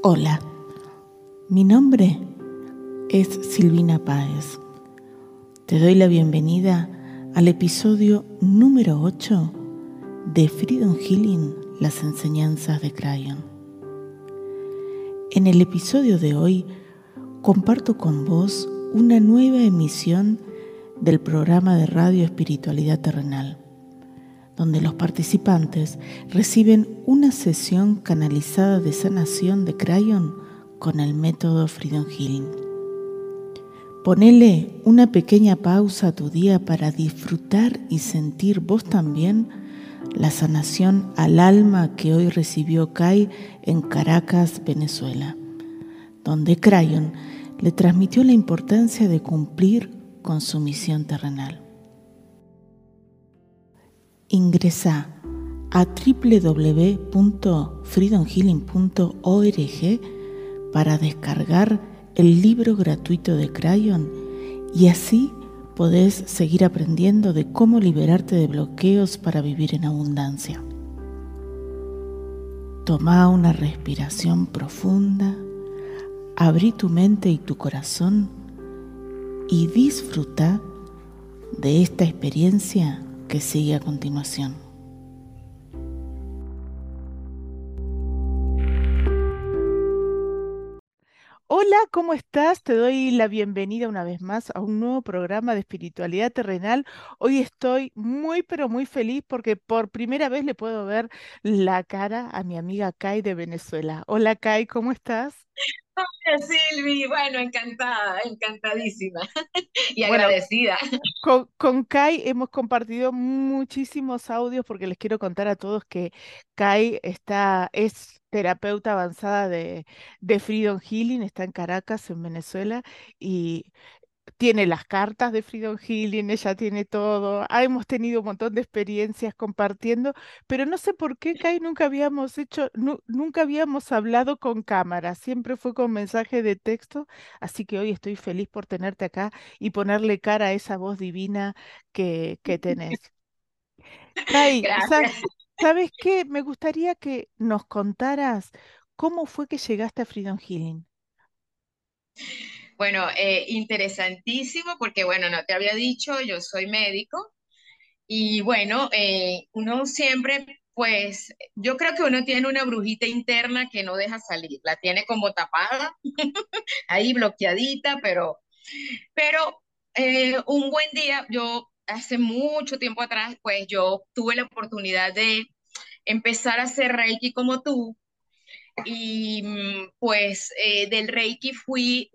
Hola, mi nombre es Silvina Páez. Te doy la bienvenida al episodio número 8 de Freedom Healing, las enseñanzas de Crayon. En el episodio de hoy comparto con vos una nueva emisión del programa de radio Espiritualidad Terrenal donde los participantes reciben una sesión canalizada de sanación de Crayon con el método Freedom Healing. Ponele una pequeña pausa a tu día para disfrutar y sentir vos también la sanación al alma que hoy recibió Kai en Caracas, Venezuela, donde Crayon le transmitió la importancia de cumplir con su misión terrenal. Ingresa a www.freedomhealing.org para descargar el libro gratuito de Crayon y así podés seguir aprendiendo de cómo liberarte de bloqueos para vivir en abundancia. Toma una respiración profunda, abrí tu mente y tu corazón y disfruta de esta experiencia que sigue a continuación. Hola, ¿cómo estás? Te doy la bienvenida una vez más a un nuevo programa de espiritualidad terrenal. Hoy estoy muy, pero muy feliz porque por primera vez le puedo ver la cara a mi amiga Kai de Venezuela. Hola Kai, ¿cómo estás? Hola Silvi, bueno, encantada, encantadísima y agradecida. Con, con, Kai hemos compartido muchísimos audios porque les quiero contar a todos que Kai está, es terapeuta avanzada de, de Freedom Healing, está en Caracas, en Venezuela, y tiene las cartas de Freedom Healing, ella tiene todo. Ah, hemos tenido un montón de experiencias compartiendo, pero no sé por qué, Kai, nunca habíamos hecho, nunca habíamos hablado con cámara, siempre fue con mensaje de texto, así que hoy estoy feliz por tenerte acá y ponerle cara a esa voz divina que, que tenés. Kai, ¿sabes qué? Me gustaría que nos contaras cómo fue que llegaste a Freedom Healing. Bueno, eh, interesantísimo porque, bueno, no te había dicho, yo soy médico y bueno, eh, uno siempre, pues, yo creo que uno tiene una brujita interna que no deja salir, la tiene como tapada, ahí bloqueadita, pero, pero eh, un buen día, yo hace mucho tiempo atrás, pues yo tuve la oportunidad de empezar a hacer Reiki como tú, y mm, pues eh, del Reiki fui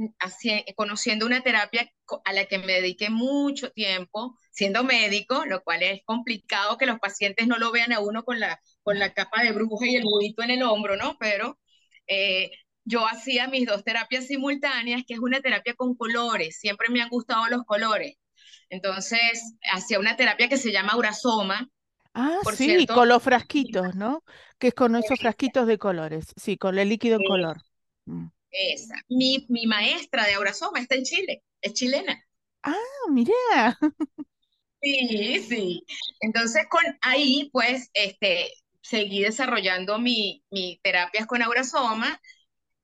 conociendo una terapia a la que me dediqué mucho tiempo siendo médico, lo cual es complicado que los pacientes no lo vean a uno con la, con la capa de bruja y el budito en el hombro, ¿no? Pero eh, yo hacía mis dos terapias simultáneas, que es una terapia con colores, siempre me han gustado los colores. Entonces, hacía una terapia que se llama Urasoma, Ah, sí, con los frasquitos, ¿no? Que es con esos frasquitos de colores, sí, con el líquido en color. Mm. Esa. Mi, mi maestra de Aurasoma está en Chile, es chilena. Ah, mira. Sí, sí. Entonces, con ahí, pues, este, seguí desarrollando mi, mi terapias con Aurasoma.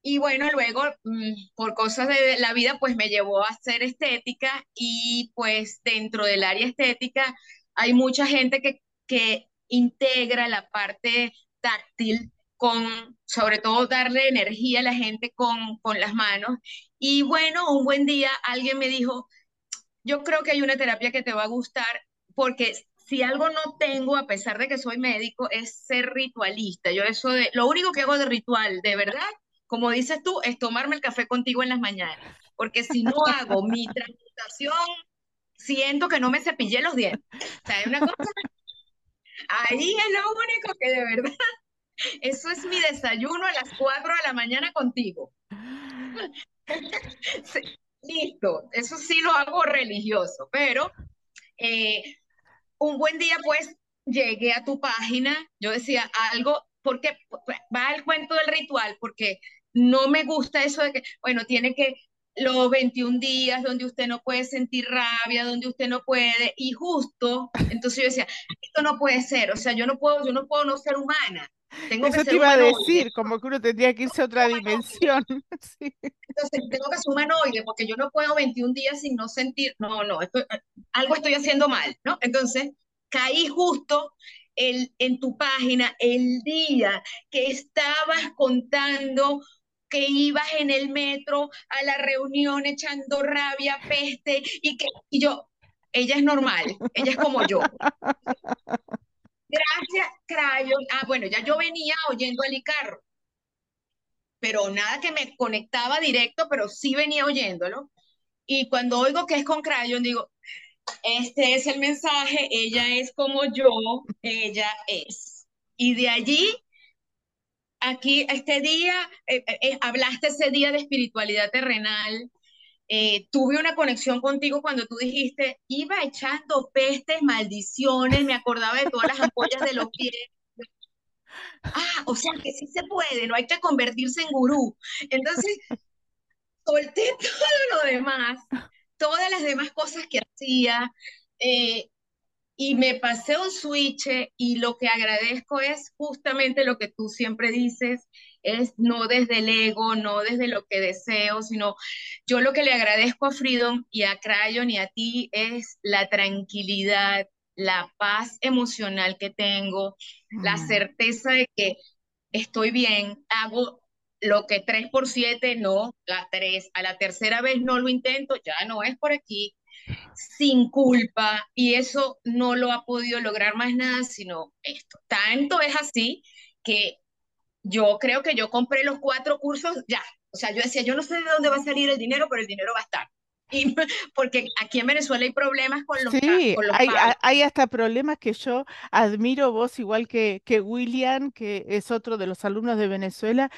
Y bueno, luego, mm, por cosas de la vida, pues me llevó a hacer estética y pues dentro del área estética hay mucha gente que que integra la parte táctil con, sobre todo, darle energía a la gente con, con las manos. Y bueno, un buen día alguien me dijo, yo creo que hay una terapia que te va a gustar porque si algo no tengo, a pesar de que soy médico, es ser ritualista. Yo eso de, lo único que hago de ritual, de verdad, como dices tú, es tomarme el café contigo en las mañanas. Porque si no hago mi transmutación, siento que no me cepillé los dientes. O sea, es una cosa Ahí es lo único que de verdad, eso es mi desayuno a las 4 de la mañana contigo. listo, eso sí lo hago religioso, pero eh, un buen día pues llegué a tu página, yo decía algo, porque va al cuento del ritual, porque no me gusta eso de que, bueno, tiene que los 21 días donde usted no puede sentir rabia, donde usted no puede, y justo, entonces yo decía, esto no puede ser, o sea, yo no puedo, yo no puedo no ser humana. tengo que Eso te ser iba a decir, como que uno tendría que irse a otra dimensión. Sí. Entonces, tengo que ser humanoide porque yo no puedo 21 días sin no sentir, no, no, esto, algo estoy haciendo mal, ¿no? Entonces, caí justo el, en tu página el día que estabas contando que ibas en el metro a la reunión echando rabia, peste, y que y yo, ella es normal, ella es como yo. Gracias, Crayon. Ah, bueno, ya yo venía oyendo el Icarro, pero nada que me conectaba directo, pero sí venía oyéndolo. Y cuando oigo que es con Crayon, digo, este es el mensaje, ella es como yo, ella es. Y de allí, aquí, este día, eh, eh, eh, hablaste ese día de espiritualidad terrenal. eh, tuve una conexión contigo cuando tú dijiste, iba echando pestes, maldiciones, me acordaba de todas las ampollas de los pies. Ah, o sea que sí se puede, no hay que convertirse en gurú. Entonces, solté todo lo demás, todas las demás cosas que hacía, eh, y me pasé un switch y lo que agradezco es justamente lo que tú siempre dices, es no desde el ego, no desde lo que deseo, sino yo lo que le agradezco a Freedom y a Crayon y a ti es la tranquilidad, la paz emocional que tengo, la Mm, certeza de que estoy bien, hago lo que 3 por 7 no, la 3 a la tercera vez no lo intento, ya no es por aquí, sin culpa y eso no lo ha podido lograr más nada sino esto. Tanto es así que yo creo que yo compré los cuatro cursos ya. O sea, yo decía, yo no sé de dónde va a salir el dinero, pero el dinero va a estar. Y porque aquí en Venezuela hay problemas con los, Sí, con los hay, hay hasta problemas que yo admiro vos, igual que, que William, que es otro de los alumnos de Venezuela,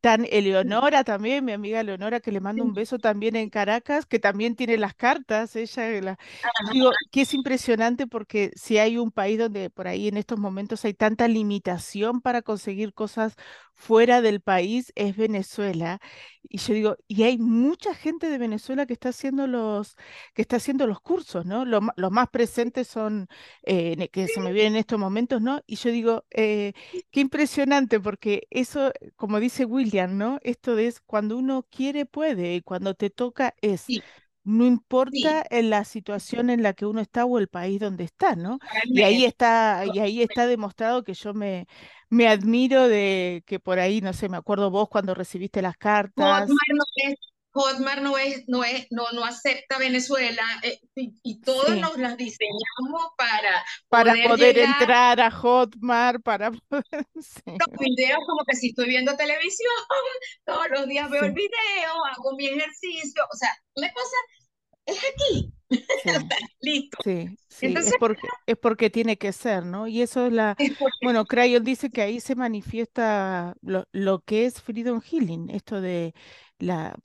tan Eleonora también, mi amiga Eleonora, que le mando un beso también en Caracas, que también tiene las cartas, ella, la- yo digo que es impresionante porque si hay un país donde por ahí en estos momentos hay tanta limitación para conseguir cosas fuera del país, es Venezuela. Y yo digo, y hay mucha gente de Venezuela que está haciendo los que está haciendo los cursos, ¿no? Los, más presentes son, eh, que se me vienen en estos momentos, ¿no? Y yo digo, eh, qué impresionante, porque eso, como dice William, ¿no? Esto es cuando uno quiere, puede, y cuando te toca es, Sí, no importa sí, en la situación en la que uno está o el país donde está, ¿no? Y ahí está, y ahí está demostrado que yo me, me admiro de que por ahí, no sé, me acuerdo vos cuando recibiste las cartas. Hotmart no es, no es, no es, no, no acepta Venezuela eh, y, y todos Sí. nos las diseñamos para para poder poder llegar entrar a Hotmart, para poder... Sí, los videos como que si estoy viendo televisión, todos los días veo el sí, video, hago mi ejercicio, o sea, la cosa es aquí, sí, listo. sí, sí, es Entonces, porque, es porque tiene que ser, ¿no? Y eso es la... es porque Bueno, Crayon dice que ahí se manifiesta lo, lo que es Freedom Healing, esto de la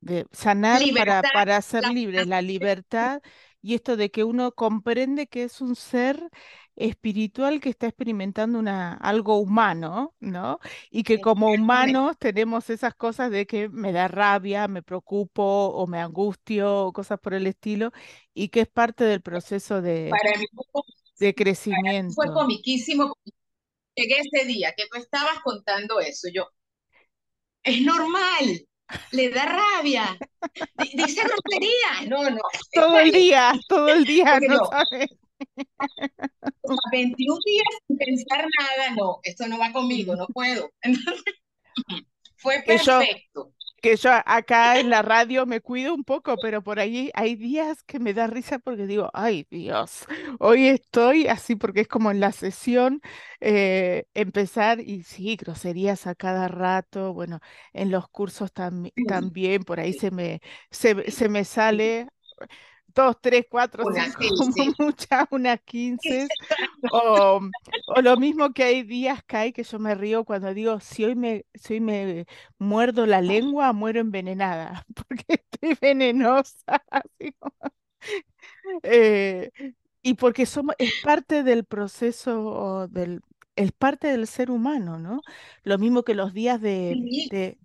de sanar para, libertad, para ser la libres, la libertad y esto de que uno comprende que es un ser espiritual que está experimentando una, algo humano, ¿no? Y que como humanos tenemos esas cosas de que me da rabia, me preocupo o me angustio o cosas por el estilo y que es parte del proceso de, para mí, fue- de para mí fue crecimiento. comiquísimo. Llegué ese día que tú estabas contando eso, yo, es normal, le da rabia, di- dice grosería, no, no, Todo el día, todo el día, ¿no yo, sabes? O sea, 21 días sin pensar nada, no, esto no va conmigo, no puedo. Entonces, fue Que yo perfecto. que yo acá en la radio me cuido un poco, pero por ahí hay días que me da risa porque digo, ay Dios, hoy estoy así porque es como en la sesión eh, empezar y sí, groserías a cada rato, bueno, en los cursos tam- también, por ahí se me, se, se me sale dos, tres, cuatro, Una, cinco, como muchas, unas quince o, o lo mismo que hay días, Kai, que yo me río cuando digo, si hoy me, si hoy me muerdo la lengua, muero envenenada, porque estoy venenosa. así como- eh, y porque somos, es parte del proceso del, es parte del ser humano, ¿no? Lo mismo que los días de,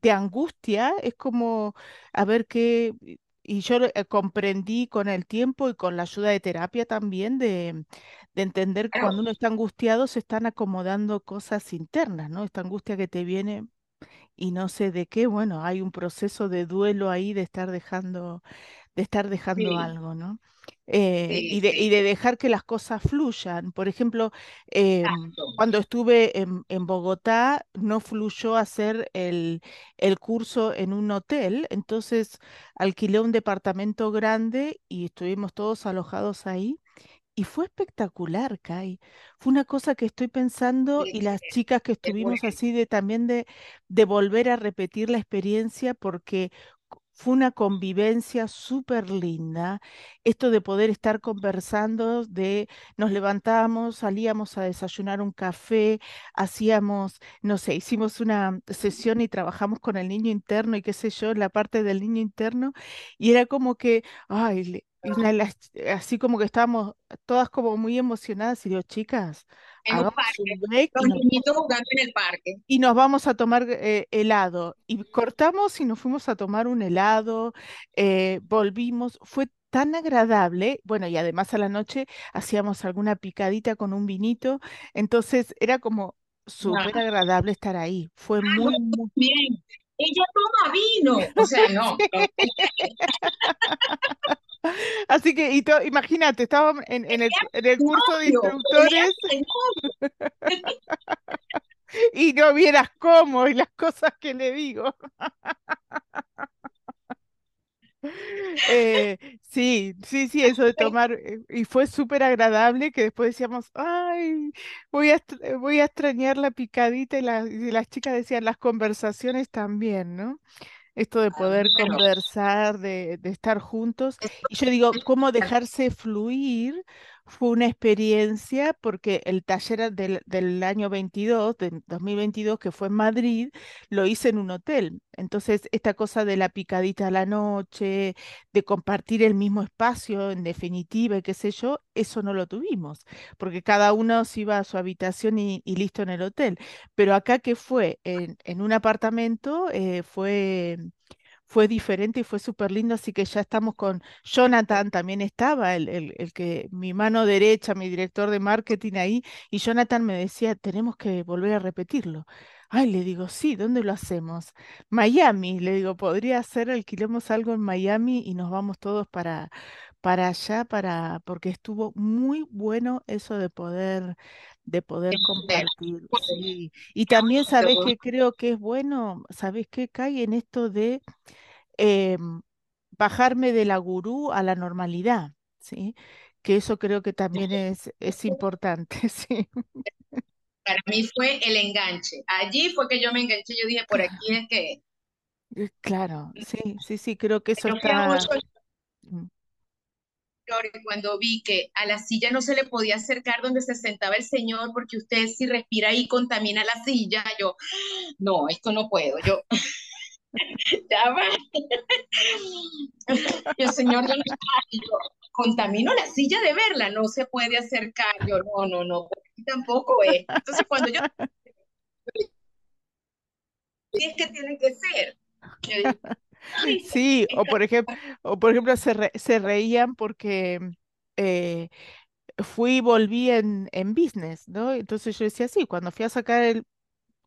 de angustia, es como a ver qué, y yo eh, comprendí con el tiempo y con la ayuda de terapia también de entender que cuando uno está angustiado se están acomodando cosas internas, ¿no? Esta angustia que te viene y no sé de qué, bueno, hay un proceso de duelo ahí de estar dejando, de estar dejando sí, algo, ¿no? Eh, sí, y de, y de dejar que las cosas fluyan. Por ejemplo, em, exacto. cuando estuve en, en Bogotá, no fluyó hacer el, el curso en un hotel, entonces alquilé un departamento grande y estuvimos todos alojados ahí. Y fue espectacular, Kai. Fue una cosa que estoy pensando y las chicas que estuvimos así de también de, de volver a repetir la experiencia porque fue una convivencia súper linda. Esto de poder estar conversando, de nos levantábamos, salíamos a desayunar un café, hacíamos, no sé, hicimos una sesión y trabajamos con el niño interno y qué sé yo, la parte del niño interno y era como que Ay, así como que estábamos todas como muy emocionadas y digo, chicas, En un parque, un break los vamos, niñitos jugando en el parque. y nos vamos a tomar eh, helado. Y cortamos y nos fuimos a tomar un helado, eh, volvimos, fue tan agradable, bueno, y además a la noche hacíamos alguna picadita con un vinito, entonces era como súper Ah, agradable estar ahí, fue no, muy, muy... bien. Ella toma vino. O sea, no, no, Así que, y to- imagínate, estábamos en, en el, tenía en el curso de instructores y no vieras cómo y las cosas que le digo. Eh, sí, sí, sí, eso de tomar, eh, y fue súper agradable que después decíamos, ay, voy a, voy a extrañar la picadita y, la- y las chicas decían las conversaciones también, ¿no? Esto de Ah, poder conversar, de, de estar juntos. Y yo digo, cómo dejarse fluir fue una experiencia porque el taller del, del año 22, de 2022, que fue en Madrid, lo hice en un hotel. Entonces, esta cosa de la picadita a la noche, de compartir el mismo espacio, en definitiva, y qué sé yo, eso no lo tuvimos, porque cada uno se iba a su habitación y, y listo en el hotel. Pero acá que fue en, en un apartamento, eh, fue, fue diferente y fue súper lindo, así que ya estamos con Jonathan, también estaba, el, el, que mi mano derecha, mi director de marketing ahí, y Jonathan me decía, tenemos que volver a repetirlo. Ay, le digo, sí, ¿dónde lo hacemos? Miami, le digo, podría ser, alquilemos algo en Miami y nos vamos todos para, para allá, para, porque estuvo muy bueno eso de poder, de poder compartir, sí. Y también sabes que creo que es bueno, ¿sabes qué cae en esto de em, bajarme de la gurú a la normalidad, ¿sí? Que eso creo que también es, es importante, sí. Para mí fue el enganche. Allí fue que yo me enganché. Yo dije, por aquí es que Eh, Claro, sí, sí, sí, creo que eso está. mucho cuando vi que a la silla no se le podía acercar donde se sentaba el señor porque usted si respira ahí contamina la silla. Yo, no, esto no puedo. Yo, ya va. Y el señor, yo, y yo, contamino la silla de verla, no se puede acercar. Yo, no, no, no, tampoco es. Entonces, cuando yo, es que tiene que ser. Yo dije, "Ay, Sí, o por ejemplo, o por ejemplo se, re- se reían porque eh, fui y volví en, en business, ¿no? Entonces yo decía, sí, cuando fui a sacar el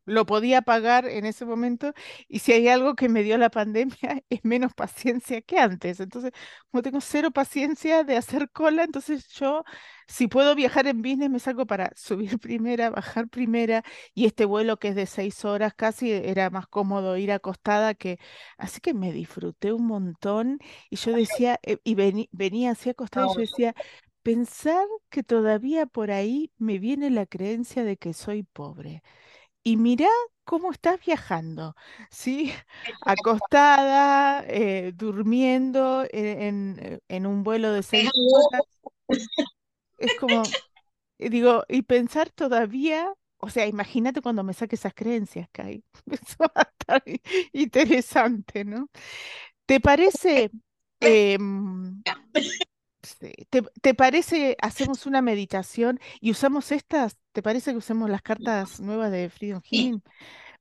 lo podía pagar en ese momento y si hay algo que me dio la pandemia es menos paciencia que antes. Entonces, como tengo cero paciencia de hacer cola, entonces yo, si puedo viajar en business, me salgo para subir primera, bajar primera y este vuelo que es de seis horas casi era más cómodo ir acostada que... Así que me disfruté un montón y yo decía, eh, y vení- venía así acostada y yo decía... Pensar que todavía por ahí me viene la creencia de que soy pobre. Y mirá cómo estás viajando, ¿sí? Acostada, eh, durmiendo en, en, eh, en un vuelo de seis horas. Es como, eh, digo, y pensar todavía, o sea, imagínate cuando me saque esas creencias, Kai. Eso va a estar interesante, ¿no? ¿Te parece, em, sí, te, te parece, hacemos una meditación y usamos estas? ¿Te parece que usemos las cartas nuevas de Freedom Sí, Healing?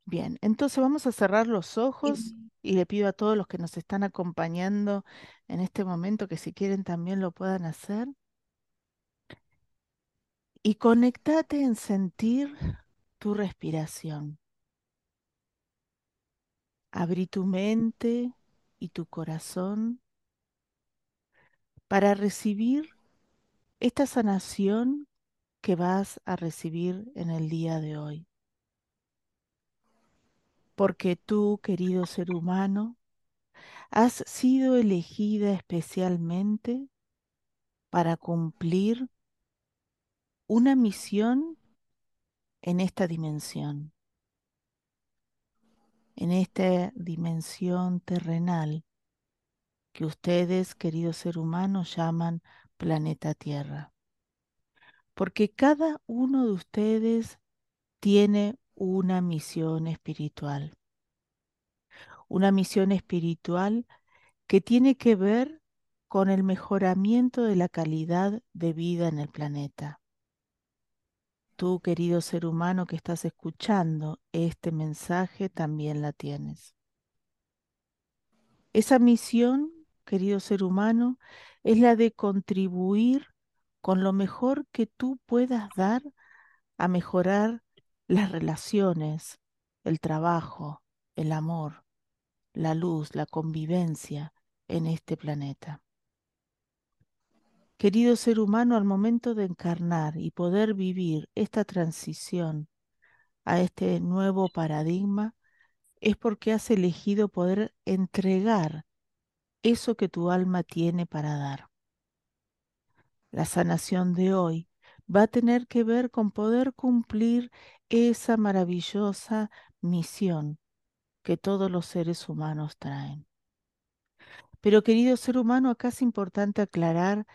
Bien, entonces vamos a cerrar los ojos y le pido a todos los que nos están acompañando en este momento que si quieren también lo puedan hacer. y conectate en sentir tu respiración. Abrí tu mente y tu corazón para recibir esta sanación que vas a recibir en el día de hoy. Porque tú, querido ser humano, has sido elegida especialmente para cumplir una misión en esta dimensión, en esta dimensión terrenal que ustedes, querido ser humano, llaman planeta Tierra. Porque cada uno de ustedes tiene una misión espiritual. Una misión espiritual que tiene que ver con el mejoramiento de la calidad de vida en el planeta. Tú, querido ser humano que estás escuchando este mensaje, también la tienes. Esa misión, querido ser humano, es la de contribuir con lo mejor que tú puedas dar a mejorar las relaciones, el trabajo, el amor, la luz, la convivencia en este planeta. Querido ser humano, al momento de encarnar y poder vivir esta transición a este nuevo paradigma, es porque has elegido poder entregar eso que tu alma tiene para dar. La sanación de hoy va a tener que ver con poder cumplir esa maravillosa misión que todos los seres humanos traen. Pero querido ser humano, acá es importante aclarar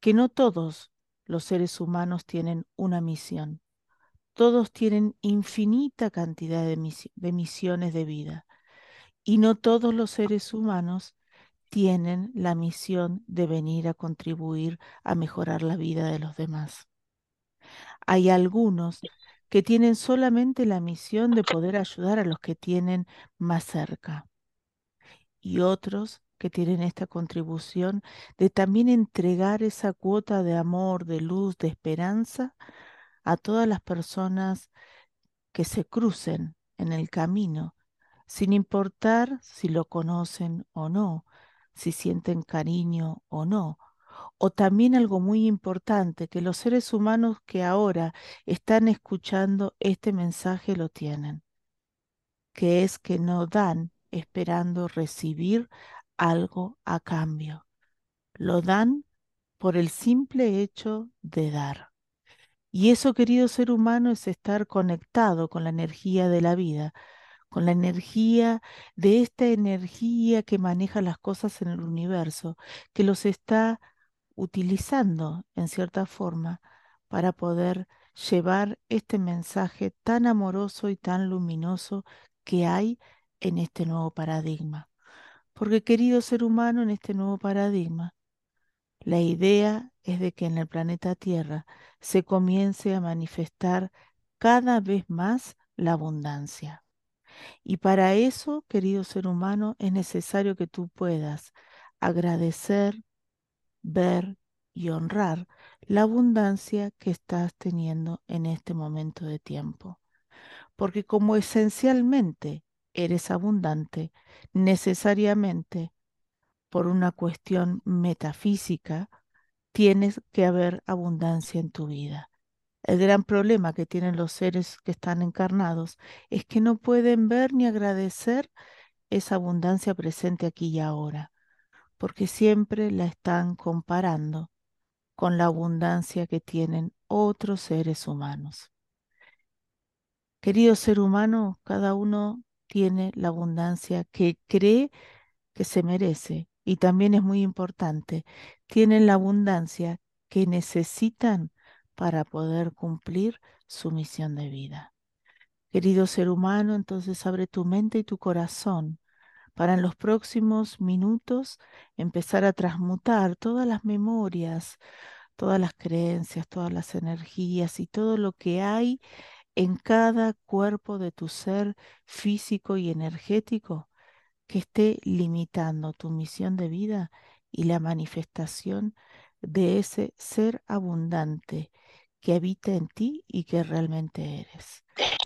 que no todos los seres humanos tienen una misión. Todos tienen infinita cantidad de, misiones de vida. Y no todos los seres humanos tienen la misión de venir a contribuir a mejorar la vida de los demás. Hay algunos que tienen solamente la misión de poder ayudar a los que tienen más cerca. Y otros que tienen esta contribución de también entregar esa cuota de amor, de luz, de esperanza a todas las personas que se crucen en el camino, sin importar si lo conocen o no, si sienten cariño o no. O también algo muy importante, que los seres humanos que ahora están escuchando este mensaje lo tienen, que es que no dan esperando recibir algo a cambio. Lo dan por el simple hecho de dar. Y eso, querido ser humano, es estar conectado con la energía de la vida, con la energía de esta energía que maneja las cosas en el universo, que los está utilizando en cierta forma para poder llevar este mensaje tan amoroso y tan luminoso que hay en este nuevo paradigma. Porque querido ser humano, en este nuevo paradigma, la idea es de que en el planeta Tierra se comience a manifestar cada vez más la abundancia. Y para eso, querido ser humano, es necesario que tú puedas agradecer, ver y honrar la abundancia que estás teniendo en este momento de tiempo. Porque como esencialmente eres abundante, necesariamente por una cuestión metafísica, tienes que haber abundancia en tu vida. El gran problema que tienen los seres que están encarnados es que no pueden ver ni agradecer esa abundancia presente aquí y ahora, porque siempre la están comparando con la abundancia que tienen otros seres humanos. Querido ser humano, cada uno tiene la abundancia que cree que se merece y también es muy importante, tienen la abundancia que necesitan para poder cumplir su misión de vida. Querido ser humano, entonces abre tu mente y tu corazón para en los próximos minutos empezar a transmutar todas las memorias, todas las creencias, todas las energías y todo lo que hay en cada cuerpo de tu ser físico y energético que esté limitando tu misión de vida y la manifestación de ese ser abundante que habita en ti y que realmente eres.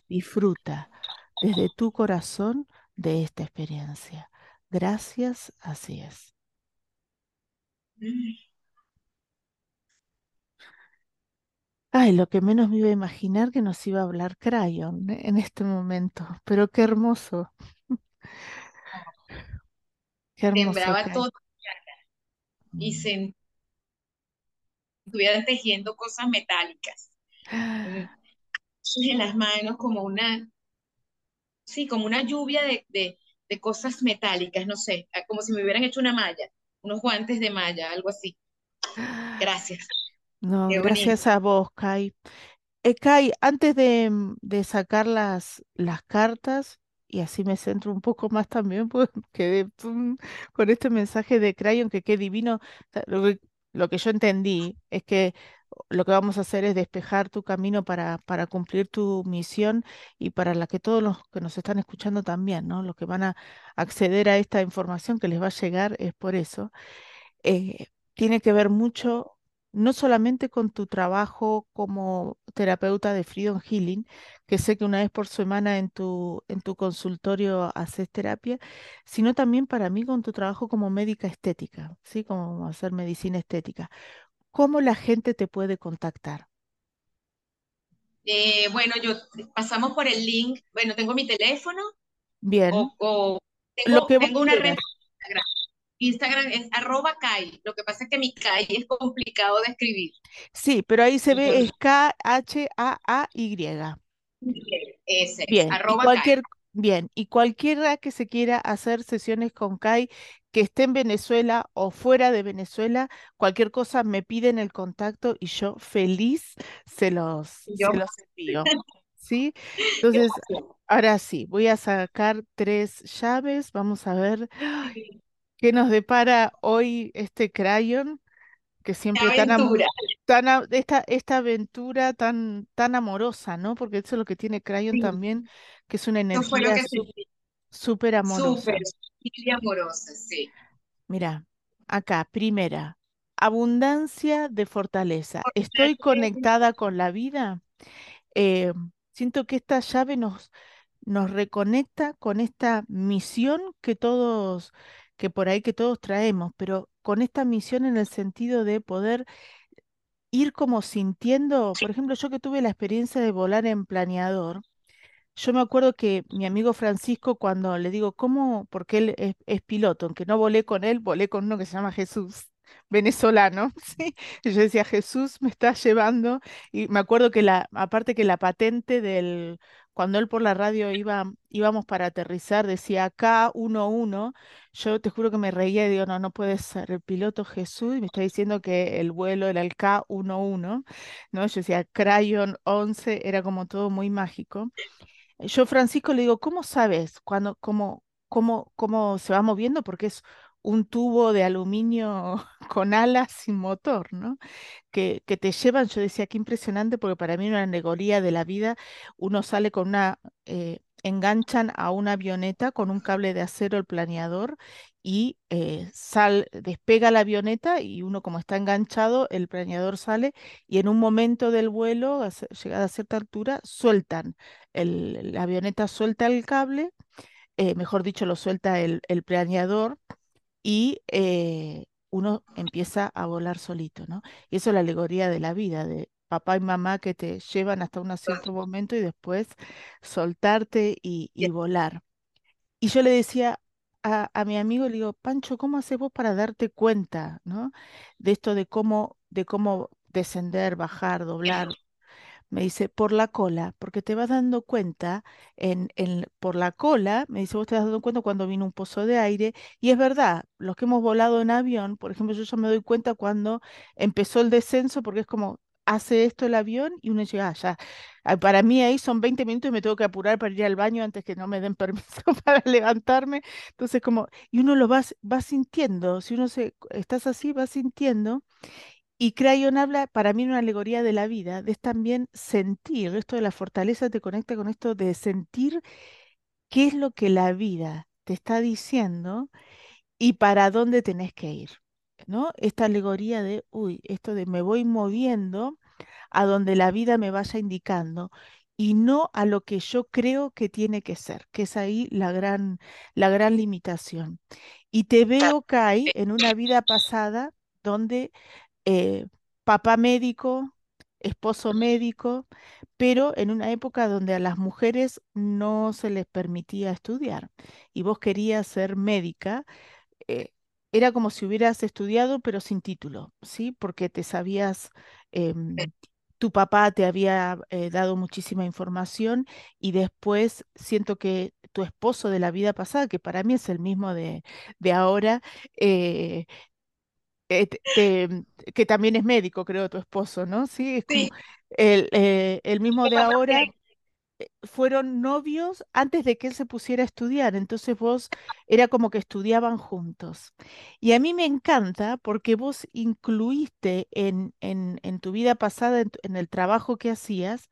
Disfruta desde tu corazón de esta experiencia. Gracias, así es. Ay, lo que menos me iba a imaginar que nos iba a hablar Crayon en este momento, pero qué hermoso, qué hermoso, Sembraba Crayon. todo y Mm. Se estuvieran tejiendo cosas metálicas. Mm, En las manos como una, sí, como una lluvia de, de, de cosas metálicas, no sé, como si me hubieran hecho una malla, unos guantes de malla, algo así. Gracias, No, qué bonito. gracias a vos, Kai. Eh, Kai, antes de, mm, de sacar las, las cartas, y así me centro un poco más también, pues quedé pum, con este mensaje de Crayon que qué divino. Lo que yo entendí es que lo que vamos a hacer es despejar tu camino para, para cumplir tu misión y para la que todos los que nos están escuchando también, ¿no? Los que van a acceder a esta información que les va a llegar es por eso eh, tiene que ver mucho, no solamente con tu trabajo como terapeuta de Freedom Healing, que sé que una vez por semana en tu, en tu consultorio haces terapia, sino también para mí con tu trabajo como médica estética, ¿sí? Como hacer medicina estética. ¿Cómo la gente te puede contactar? Eh, bueno, yo pasamos por el link, bueno, tengo mi teléfono Bien, o, o lo tengo, que tengo una red Instagram. Instagram es arroba Kai. Lo que pasa es que mi Kai es complicado de escribir. Sí, pero ahí se ve es K-H-A-A-Y. ese Bien, Kai. cualquier, bien, y cualquiera que se quiera hacer sesiones con CAI, que esté en Venezuela o fuera de Venezuela, cualquier cosa me piden el contacto y yo feliz se los, yo, se los envío. ¿Sí? Entonces, ahora sí, voy a sacar tres llaves. Vamos a ver ¡ay! Qué nos depara hoy este crayon que siempre tan, aventura. tan esta, esta aventura tan, tan amorosa, ¿no? Porque eso es lo que tiene Crayon Sí, también, que es una energía que súper Súper, amorosa. y amorosa, sí. Mira, acá, primera, abundancia de fortaleza. Estoy conectada con la vida. Eh, siento que esta llave nos, nos reconecta con esta misión que todos, que por ahí que todos traemos, pero con esta misión en el sentido de poder ir como sintiendo, por ejemplo, yo que tuve la experiencia de volar en planeador, yo me acuerdo que mi amigo Francisco, cuando le digo, ¿cómo? Porque él es, es piloto, aunque no volé con él, volé con uno que se llama Jesús, venezolano, ¿sí? Y yo decía, Jesús me está llevando, y me acuerdo que la, aparte que la patente del, cuando él por la radio iba, íbamos para aterrizar, decía K11, yo te juro que me reía y digo, no, no puede ser, el piloto Jesús, y me está diciendo que el vuelo era el K11, ¿no? Yo decía, Crayon 11, era como todo muy mágico. Yo, Francisco, le digo, ¿cómo sabes cuando, cómo, cómo, cómo se va moviendo? Porque es un tubo de aluminio con alas sin motor, ¿no? Que, te llevan, yo decía, qué impresionante, porque para mí una alegoría de la vida, uno sale con una, eh, enganchan a una avioneta con un cable de acero el planeador y eh, sal, despega la avioneta y uno como está enganchado, el planeador sale y en un momento del vuelo, llegada a cierta altura, sueltan el- la avioneta suelta el cable, eh, mejor dicho, lo suelta el, el planeador y eh, uno empieza a volar solito, ¿no? Y eso es la alegoría de la vida, de papá y mamá que te llevan hasta un cierto momento y después soltarte y, y volar. Y yo le decía a, a mi amigo, le digo, Pancho, ¿cómo haces vos para darte cuenta, ¿no? De esto de cómo, de cómo descender, bajar, doblar, me dice, por la cola, porque te vas dando cuenta en, en- por la cola, me dice, vos te vas dando cuenta cuando viene un pozo de aire, y es verdad, los que hemos volado en avión, por ejemplo, yo ya me doy cuenta cuando empezó el descenso, porque es como, hace esto el avión y uno llega, ah, ya, ah, para mí ahí son 20 minutos y me tengo que apurar para ir al baño antes que no me den permiso para levantarme, entonces como, y uno lo va, va sintiendo, si uno se, estás así, va sintiendo. Y Crayon habla, para mí, una alegoría de la vida, de es también sentir, esto de la fortaleza te conecta con esto de sentir qué es lo que la vida te está diciendo y para dónde tenés que ir, ¿no? Esta alegoría de, uy, esto de me voy moviendo. a donde la vida me vaya indicando y no a lo que yo creo que tiene que ser, que es ahí la gran, la gran limitación. Y te veo, Kai, en una vida pasada donde eh, papá médico, esposo médico, pero en una época donde a las mujeres no se les permitía estudiar y vos querías ser médica, eh, era como si hubieras estudiado pero sin título, ¿sí? Porque te sabías, em, tu papá te había eh, dado muchísima información y después siento que tu esposo de la vida pasada, que para mí es el mismo de, de ahora, eh, eh, te- que también es médico, creo, tu esposo, ¿no? Sí, es como Sí, el, eh, el mismo de ahora, también. fueron novios antes de que él se pusiera a estudiar, entonces vos era como que estudiaban juntos. Y a mí me encanta porque vos incluiste en, en, en tu vida pasada, en, el trabajo que hacías,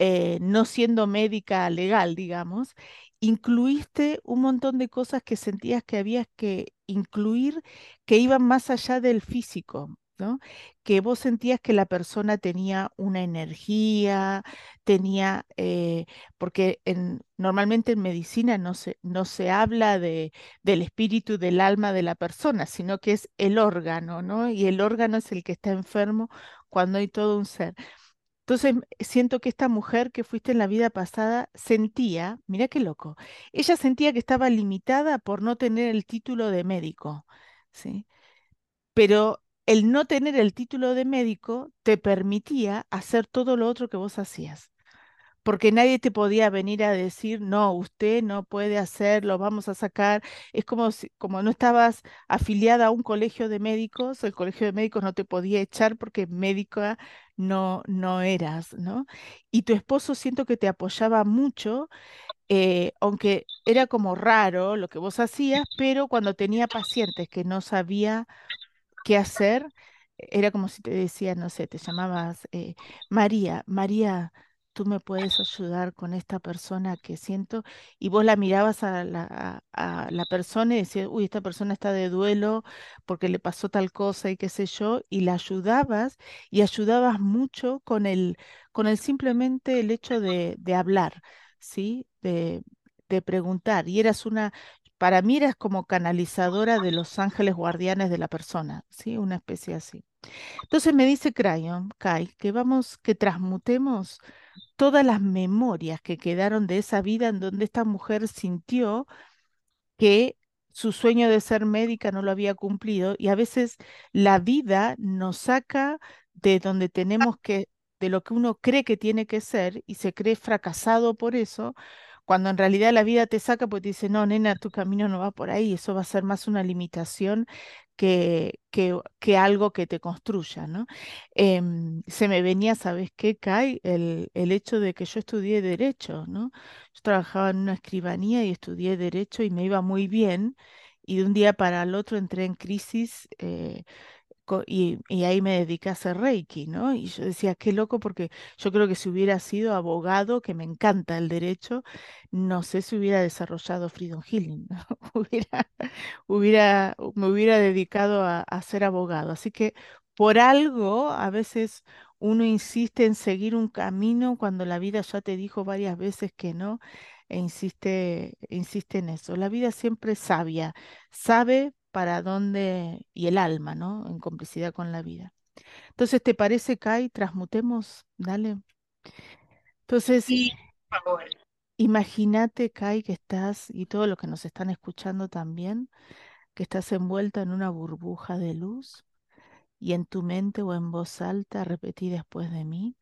eh, no siendo médica legal, digamos, incluiste un montón de cosas que sentías que habías que incluir que iban más allá del físico, ¿no? Que vos sentías que la persona tenía una energía, tenía, eh, porque en- normalmente en medicina no se, no se habla de, del espíritu, del alma de la persona, sino que es el órgano, ¿no? Y el órgano es el que está enfermo cuando hay todo un ser. Entonces siento que esta mujer que fuiste en la vida pasada sentía, mira qué loco, ella sentía que estaba limitada por no tener el título de médico, ¿sí? Pero el no tener el título de médico te permitía hacer todo lo otro que vos hacías porque nadie te podía venir a decir, no, usted no puede hacerlo, vamos a sacar. Es como si, como no estabas afiliada a un colegio de médicos, el colegio de médicos no te podía echar porque médica no, no eras, ¿no? Y tu esposo siento que te apoyaba mucho, eh, aunque era como raro lo que vos hacías, pero cuando tenía pacientes que no sabía qué hacer, era como si te decía, no sé, te llamabas eh, María, María, tú me puedes ayudar con esta persona que siento, y vos la mirabas a la, a, la persona y decías, uy, esta persona está de duelo porque le pasó tal cosa y qué sé yo, y la ayudabas y ayudabas mucho con el, con el simplemente el hecho de, de hablar, ¿sí? De, de preguntar, y eras una para mí eras como canalizadora de los ángeles guardianes de la persona, ¿sí? Una especie así. Entonces me dice Crayon, Kai, que vamos, que transmutemos todas las memorias que quedaron de esa vida en donde esta mujer sintió que su sueño de ser médica no lo había cumplido y a veces la vida nos saca de donde tenemos que, de lo que uno cree que tiene que ser y se cree fracasado por eso, cuando en realidad la vida te saca porque te dice, no, nena, tu camino no va por ahí, eso va a ser más una limitación que, que, que algo que te construya, ¿no? Em, se me venía, ¿sabes qué, Kai? El, el hecho de que yo estudié derecho, ¿no? Yo trabajaba en una escribanía y estudié derecho y me iba muy bien. Y de un día para el otro entré en crisis eh, y, ahí me dediqué a hacer Reiki, ¿no? Y yo decía, qué loco, porque yo creo que si hubiera sido abogado, que me encanta el derecho, no sé si hubiera desarrollado Freedom Healing, ¿no? Hubiera, hubiera, me hubiera dedicado a, a ser abogado. Así que por algo a veces uno insiste en seguir un camino cuando la vida ya te dijo varias veces que no, e insiste, insiste en eso. La vida siempre es sabia, sabe para dónde, y el alma, ¿no? En complicidad con la vida. Entonces, ¿te parece, Kai? Transmutemos, dale. Entonces, Sí, por favor. imagínate, Kai, que estás, y todos los que nos están escuchando también, que estás envuelta en una burbuja de luz y en tu mente o en voz alta repetí después de mí,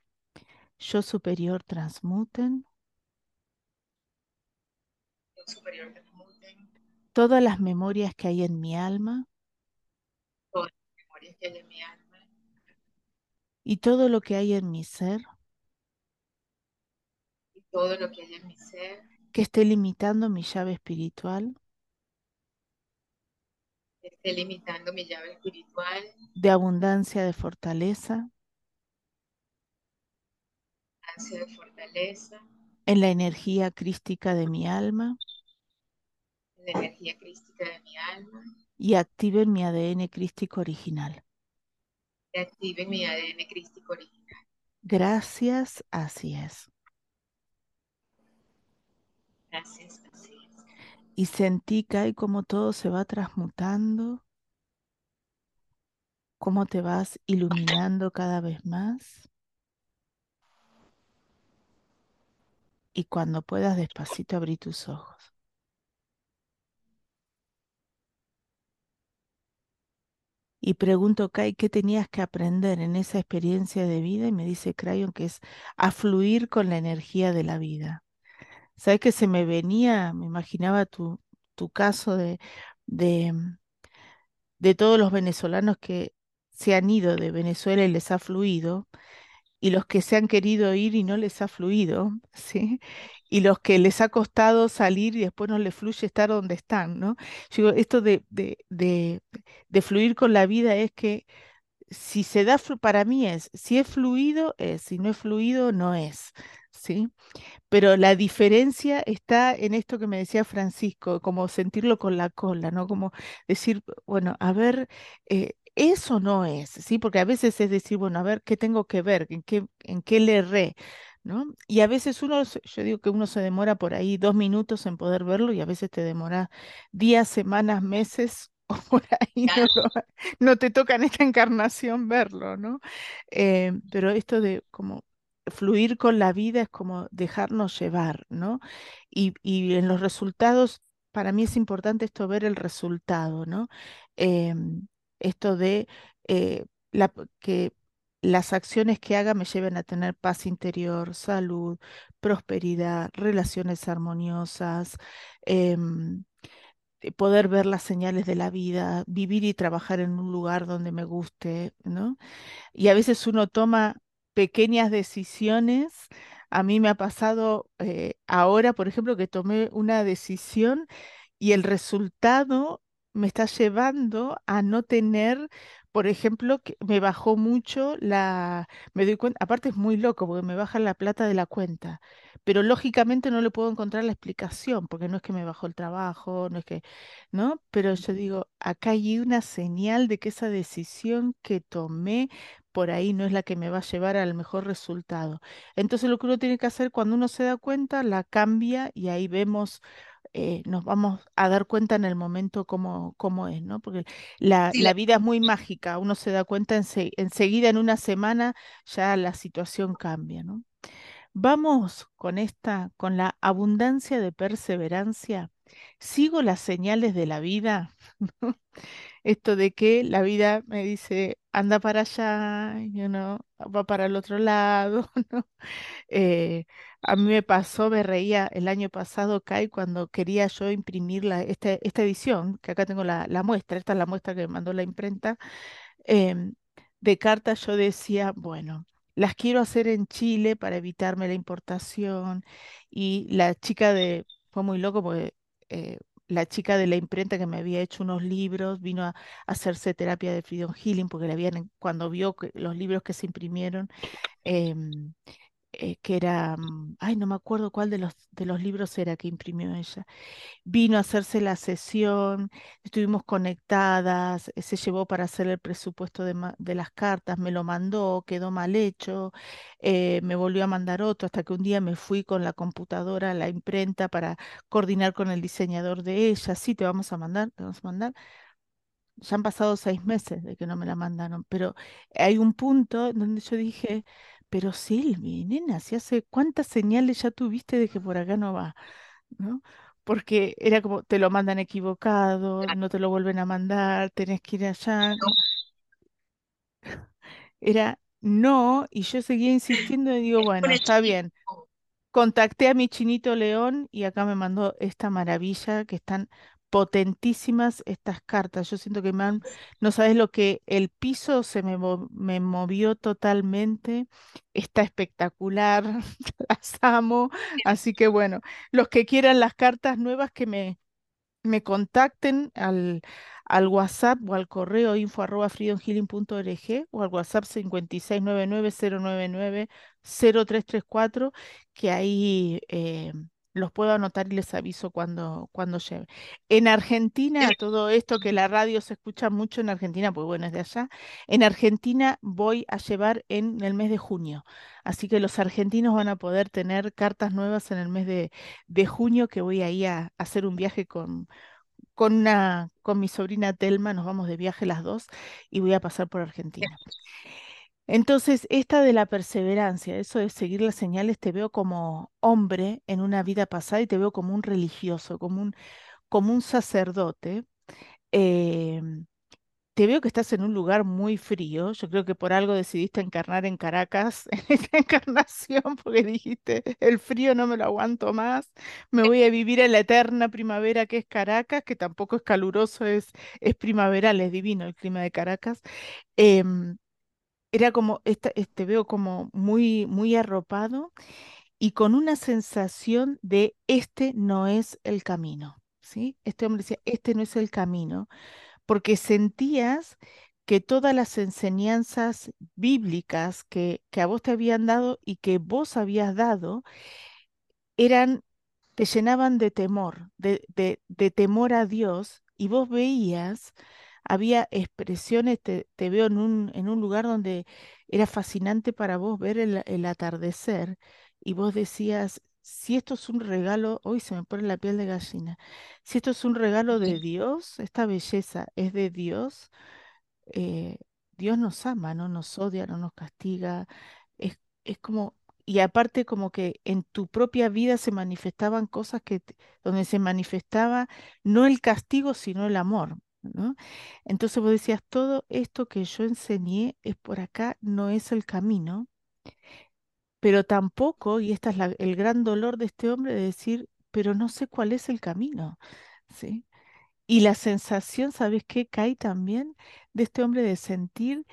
yo superior transmuten superior de Muten, todas las memorias que hay en mi alma. Todas las memorias que hay en mi alma. Y todo lo que hay en mi ser. Y todo lo que hay en mi ser. Que esté limitando mi llave espiritual. Esté limitando mi llave espiritual, de abundancia de fortaleza. Ansia de fortaleza, en la energía crística de mi alma la energía crística de mi alma, y activen mi ADN crístico original. y active mi ADN crístico original. Gracias, así es. Gracias, así es. Y sentí, Kai, como todo se va transmutando, cómo te vas iluminando cada vez más. Y cuando puedas, despacito abrí tus ojos. Y pregunto, Kai, ¿qué tenías que aprender en esa experiencia de vida? Y me dice Crayon que es a fluir con la energía de la vida. ¿Sabes que se me venía, me imaginaba tu, tu caso de, de, de todos los venezolanos que se han ido de Venezuela y les ha fluido, y los que se han querido ir y no les ha fluido, ¿sí? Y los que les ha costado salir y después no les fluye estar donde están, ¿no? Esto de, de, de, fluir con la vida es que si se da, para mí es, si es fluido, es, si no es fluido, no es, ¿sí? Pero la diferencia está en esto que me decía Francisco, como sentirlo con la cola, ¿no? Como decir, bueno, a ver, eh, eso no es, ¿sí? Porque a veces es decir, bueno, a ver, ¿qué tengo que ver? ¿En qué, en qué le erré? ¿No? Y a veces uno, yo digo que uno se demora por ahí dos minutos en poder verlo y a veces te demora días, semanas, meses o por ahí no, Claro, lo- no te toca en esta encarnación verlo, ¿no? Eh, pero esto de como fluir con la vida es como dejarnos llevar, ¿no? Y, y en los resultados, para mí es importante esto, ver el resultado, ¿no? Em, esto de eh, la- que las acciones que haga me lleven a tener paz interior, salud, prosperidad, relaciones armoniosas, em, eh, poder ver las señales de la vida, vivir y trabajar en un lugar donde me guste, ¿no? Y a veces uno toma pequeñas decisiones. A mí me ha pasado eh, ahora, por ejemplo, que tomé una decisión y el resultado me está llevando a no tener, por ejemplo, que me bajó mucho la, me doy cuenta, aparte es muy loco porque me baja la plata de la cuenta, pero lógicamente no le puedo encontrar la explicación, porque no es que me bajó el trabajo, no es que, ¿no? Pero yo digo, acá hay una señal de que esa decisión que tomé por ahí no es la que me va a llevar al mejor resultado. Entonces lo que uno tiene que hacer cuando uno se da cuenta, la cambia y ahí vemos eh, nos vamos a dar cuenta en el momento cómo, cómo es, ¿no? Porque la, sí, la vida es muy mágica, uno se da cuenta ense- enseguida, en una semana, ya la situación cambia, ¿no? Vamos con esta, con la abundancia de perseverancia. Sigo las señales de la vida. Esto de que la vida me dice, anda para allá, y uno va para el otro lado, ¿no? Eh, a mí me pasó, me reía el año pasado, Kai, cuando quería yo imprimir la, esta, esta edición, que acá tengo la, la muestra, esta es la muestra que me mandó la imprenta, em, de cartas, yo decía, bueno, las quiero hacer en Chile para evitarme la importación. Y la chica de, fue muy loco porque eh, la chica de la imprenta que me había hecho unos libros vino a, hacerse terapia de Freedom Healing porque le habían, cuando vio que los libros que se imprimieron, em, eh, que era, mm, ay, no me acuerdo cuál de los, de los libros era que imprimió ella. Vino a hacerse la sesión, estuvimos conectadas, eh, se llevó para hacer el presupuesto de, de las cartas, me lo mandó, quedó mal hecho, eh, me volvió a mandar otro, hasta que un día me fui con la computadora a la imprenta para coordinar con el diseñador de ella, sí, te vamos a mandar, te vamos a mandar. Ya han pasado seis meses de que no me la mandaron, pero hay un punto donde yo dije, pero Silvi, nena, si hace cuántas señales ya tuviste de que por acá no va, ¿no? Porque era como, te lo mandan equivocado, no te lo vuelven a mandar, tenés que ir allá. Era no, y yo seguía insistiendo y digo, bueno, está bien. Contacté a mi chinito León y acá me mandó esta maravilla que están potentísimas estas cartas. Yo siento que me han, no sabes lo que el piso se me, me movió totalmente. Está espectacular, las amo. Así que bueno, los que quieran las cartas nuevas que me me contacten al, al WhatsApp o al correo info arroba o al WhatsApp 5699-099-0334, que ahí eh, los puedo anotar y les aviso cuando, cuando lleve. En Argentina, todo esto que la radio se escucha mucho en Argentina, pues bueno, es de allá. En Argentina voy a llevar en el mes de junio. Así que los argentinos van a poder tener cartas nuevas en el mes de, de junio, que voy ahí a, a hacer un viaje con, con, una, con mi sobrina Telma, nos vamos de viaje las dos y voy a pasar por Argentina. Entonces, esta de la perseverancia, eso de seguir las señales, te veo como hombre en una vida pasada y te veo como un religioso, como un, como un sacerdote. Em, te veo que estás en un lugar muy frío. Yo creo que por algo decidiste encarnar en Caracas en esta encarnación, porque dijiste, el frío no me lo aguanto más. Me voy a vivir en la eterna primavera que es Caracas, que tampoco es caluroso, es, es primaveral, es divino el clima de Caracas. Em, era como, este veo como muy, muy arropado y con una sensación de este no es el camino, ¿sí? Este hombre decía, este no es el camino, porque sentías que todas las enseñanzas bíblicas que, que a vos te habían dado y que vos habías dado eran, te llenaban de temor, de, de, de temor a Dios, y vos veías había expresiones, te, te veo en un, en un lugar donde era fascinante para vos ver el, el atardecer y vos decías, si esto es un regalo, hoy se me pone la piel de gallina, si esto es un regalo de Dios, esta belleza es de Dios, eh, Dios nos ama, no nos odia, no nos castiga, es, es como, y aparte como que en tu propia vida se manifestaban cosas que, donde se manifestaba no el castigo, sino el amor. ¿No? Entonces vos decías, todo esto que yo enseñé es por acá, no es el camino, pero tampoco, y este es el gran dolor de este hombre, de decir, pero no sé cuál es el camino, ¿sí? Y la sensación, ¿sabes qué? Cae también de este hombre de sentir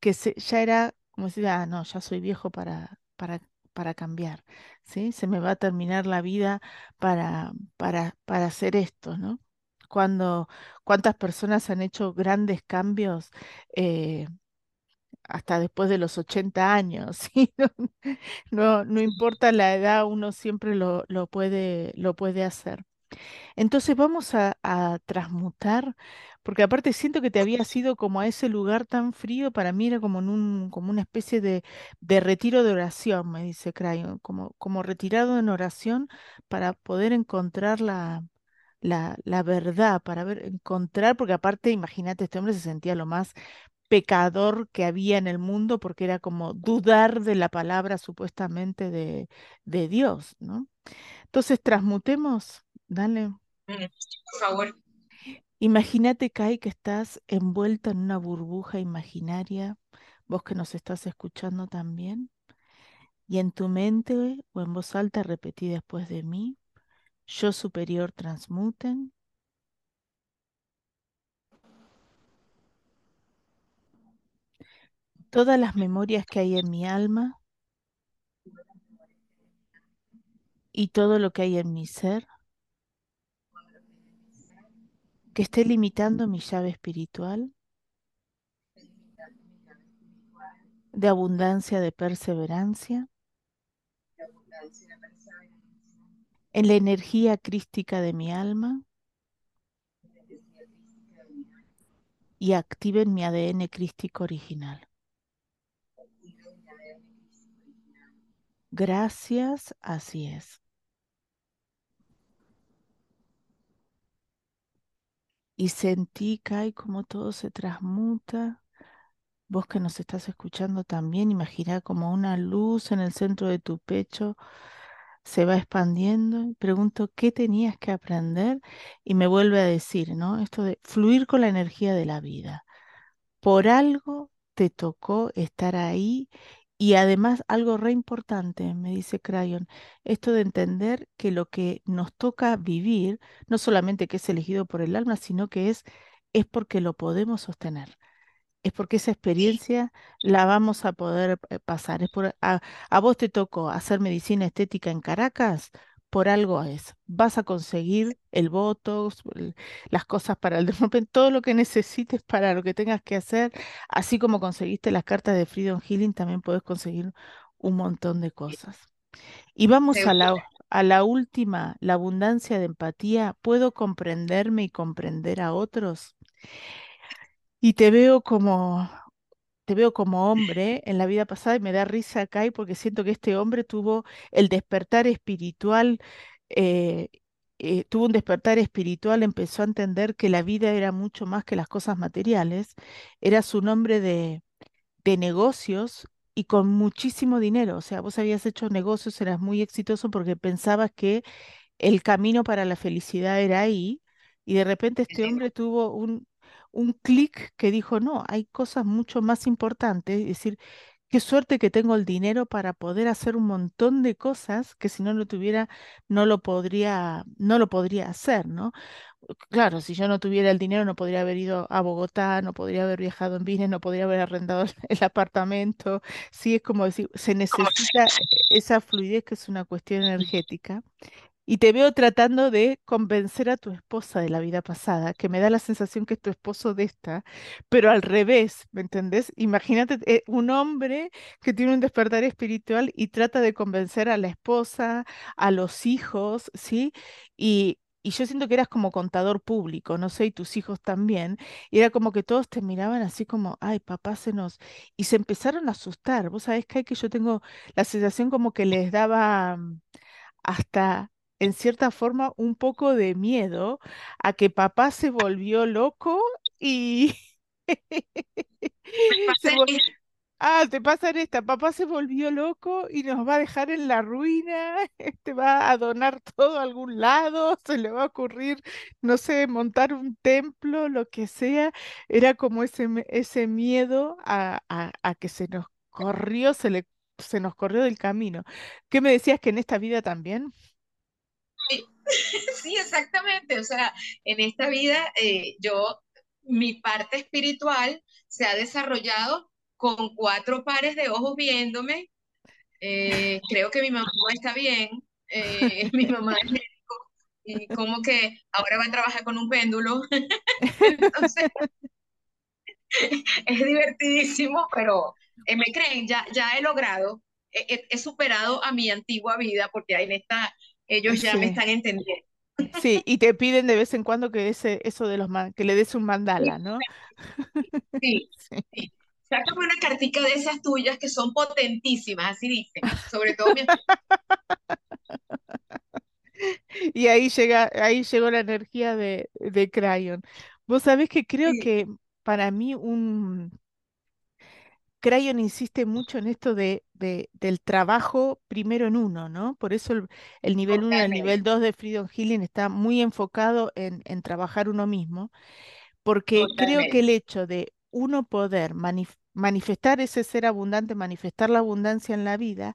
que se, ya era, como decir, ah, no, ya soy viejo para, para, para cambiar, ¿sí? Se me va a terminar la vida para, para, para hacer esto, ¿no? Cuando, cuántas personas han hecho grandes cambios eh, hasta después de los 80 años, ¿sí? No, no, no importa la edad, uno siempre lo, lo puede, lo puede hacer. Entonces vamos a, a transmutar, porque aparte siento que te había ido como a ese lugar tan frío, para mí era como en un, como una especie de, de retiro de oración, me dice Crayon, como, como retirado en oración para poder encontrar la, la, la verdad, para ver, encontrar, porque aparte, imagínate, este hombre se sentía lo más pecador que había en el mundo, porque era como dudar de la palabra supuestamente de, de Dios, ¿no? Entonces transmutemos, dale. Mm, Por favor. Imagínate, Kai, que estás envuelta en una burbuja imaginaria, vos que nos estás escuchando también, y en tu mente o en voz alta repetí después de mí, yo superior transmuten, todas las memorias que hay en mi alma y todo lo que hay en mi ser, que esté limitando mi llave espiritual de abundancia, de perseverancia, en la energía crística de mi alma y activen mi ADN crístico original. Gracias, así es. Y sentí, Kai, como todo se transmuta. Vos que nos estás escuchando también, imagina como una luz en el centro de tu pecho se va expandiendo. Pregunto, ¿qué tenías que aprender? Y me vuelve a decir, ¿no? Esto de fluir con la energía de la vida. Por algo te tocó estar ahí y además algo re importante, me dice Crayon, esto de entender que lo que nos toca vivir, no solamente que es elegido por el alma, sino que es, es porque lo podemos sostener es porque esa experiencia la vamos a poder eh, pasar. Es por, a, a vos te tocó hacer medicina estética en Caracas, por algo es. Vas a conseguir el Botox, el- las cosas para el dermapen, todo lo que necesites para lo que tengas que hacer, así como conseguiste las cartas de Freedom Healing, también puedes conseguir un montón de cosas. Y vamos a Seguro. la, a la última, la abundancia de empatía, puedo comprenderme y comprender a otros. Y te veo como, te veo como hombre en la vida pasada y me da risa acá y porque siento que este hombre tuvo el despertar espiritual, eh, eh, tuvo un despertar espiritual, empezó a entender que la vida era mucho más que las cosas materiales, era su nombre de, de negocios y con muchísimo dinero. O sea, vos habías hecho negocios, eras muy exitoso porque pensabas que el camino para la felicidad era ahí y de repente este hombre tuvo un, un clic que dijo, no, hay cosas mucho más importantes, es decir, qué suerte que tengo el dinero para poder hacer un montón de cosas que si no lo tuviera no lo podría no lo podría hacer, ¿no? Claro, si yo no tuviera el dinero no podría haber ido a Bogotá, no podría haber viajado en business, no podría haber arrendado el apartamento. Sí, es como decir, se necesita esa fluidez que es una cuestión energética. Y te veo tratando de convencer a tu esposa de la vida pasada, que me da la sensación que es tu esposo de esta, pero al revés, ¿me entendés? Imagínate eh, un hombre que tiene un despertar espiritual y trata de convencer a la esposa, a los hijos, ¿sí? Y, y yo siento que eras como contador público, no sé, y tus hijos también, y era como que todos te miraban así como, ay, papá, se nos... Y se empezaron a asustar. Vos sabés hay que yo tengo la sensación como que les daba mm, hasta en cierta forma un poco de miedo a que papá se volvió loco y se, vol- Ah, te pasa en esta, papá se volvió loco y nos va a dejar en la ruina, este va a donar todo a algún lado, se le va a ocurrir, no sé, montar un templo, lo que sea. Era como ese, ese miedo a, a- a que se nos corrió, se le, se nos corrió del camino. ¿Qué me decías que en esta vida también? Sí, exactamente. O sea, en esta vida eh, yo, mi parte espiritual se ha desarrollado con cuatro pares de ojos viéndome. Eh, creo que mi mamá está bien. eh, mi mamá es médico y como que ahora va a trabajar con un péndulo. Entonces es divertidísimo, pero eh, me creen, ya, ya he logrado, he- he superado a mi antigua vida porque en esta ellos ya me están entendiendo. sí, y te piden de vez en cuando que ese, eso de los man- que le des un mandala, ¿no? Sí, Sí. sí. Sácame una cartica de esas tuyas que son potentísimas, así dicen. Sobre todo mi. Y ahí llega, ahí llegó la energía de, de Crayon. Vos sabés que creo Sí, que para mí un Crayon insiste mucho en esto de, de- del trabajo primero en uno, ¿no? Por eso el, el nivel uno y el nivel 2 de Freedom Healing está muy enfocado en, en trabajar uno mismo, porque creo que el hecho de uno poder manif- manifestar ese ser abundante, manifestar la abundancia en la vida,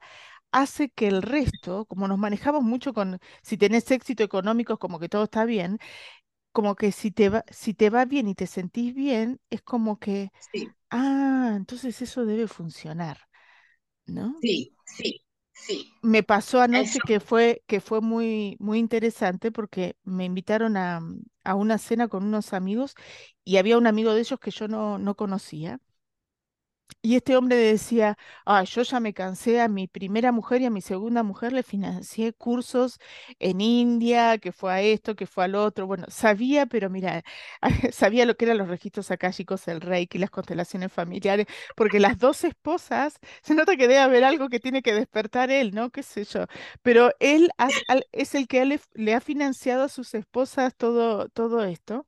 hace que el resto, como nos manejamos mucho con, si tenés éxito económico, es como que todo está bien, como que si te va, si te va bien y te sentís bien, es como que, Sí, ah, entonces eso debe funcionar, ¿no? sí, sí, sí. Me pasó Eso, anoche que fue, que fue muy, muy interesante porque me invitaron a, a una cena con unos amigos y había un amigo de ellos que yo no, no conocía. Y este hombre decía, ah, yo ya me cansé a mi primera mujer y a mi segunda mujer le financié cursos en India, que fue a esto, que fue al otro. Bueno, sabía, pero mira, sabía lo que eran los registros akáshicos, el Reiki, las constelaciones familiares, porque las dos esposas, se nota que debe haber algo que tiene que despertar él, ¿no? ¿Qué sé yo? Pero él es el que le, le ha financiado a sus esposas todo, todo esto.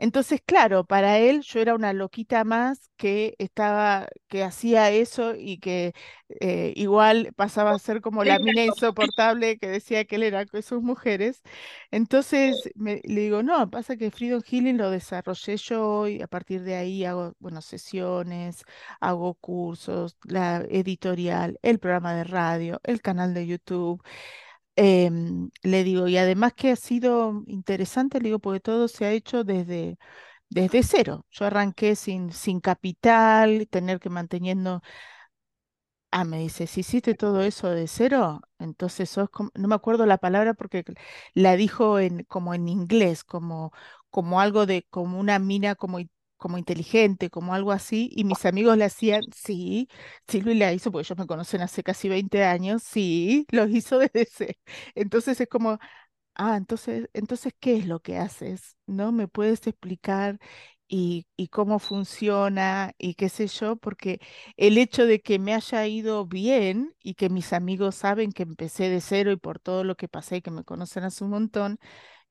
Entonces, claro, para él yo era una loquita más que estaba, que hacía eso y que eh, igual pasaba a ser como la mina insoportable que decía que él era con sus mujeres. Entonces me, le digo, no, pasa que Freedom Healing lo desarrollé yo y a partir de ahí hago, bueno, sesiones, hago cursos, la editorial, el programa de radio, el canal de YouTube. Em, le digo, y además que ha sido interesante, le digo, porque todo se ha hecho desde, desde cero. Yo arranqué sin, sin capital, tener que manteniendo. Ah, me dice, si hiciste todo eso de cero, entonces sos como, no me acuerdo la palabra porque la dijo en, como en inglés, como, como algo de, como una mina como como inteligente, como algo así, y mis amigos le hacían, sí, Silvi la hizo, porque ellos me conocen hace casi 20 años, sí, lo hizo desde ese. Entonces es como, ah, entonces, entonces, ¿qué es lo que haces? ¿No? ¿Me puedes explicar? Y, y cómo funciona y qué sé yo, porque el hecho de que me haya ido bien y que mis amigos saben que empecé de cero y por todo lo que pasé que me conocen hace un montón,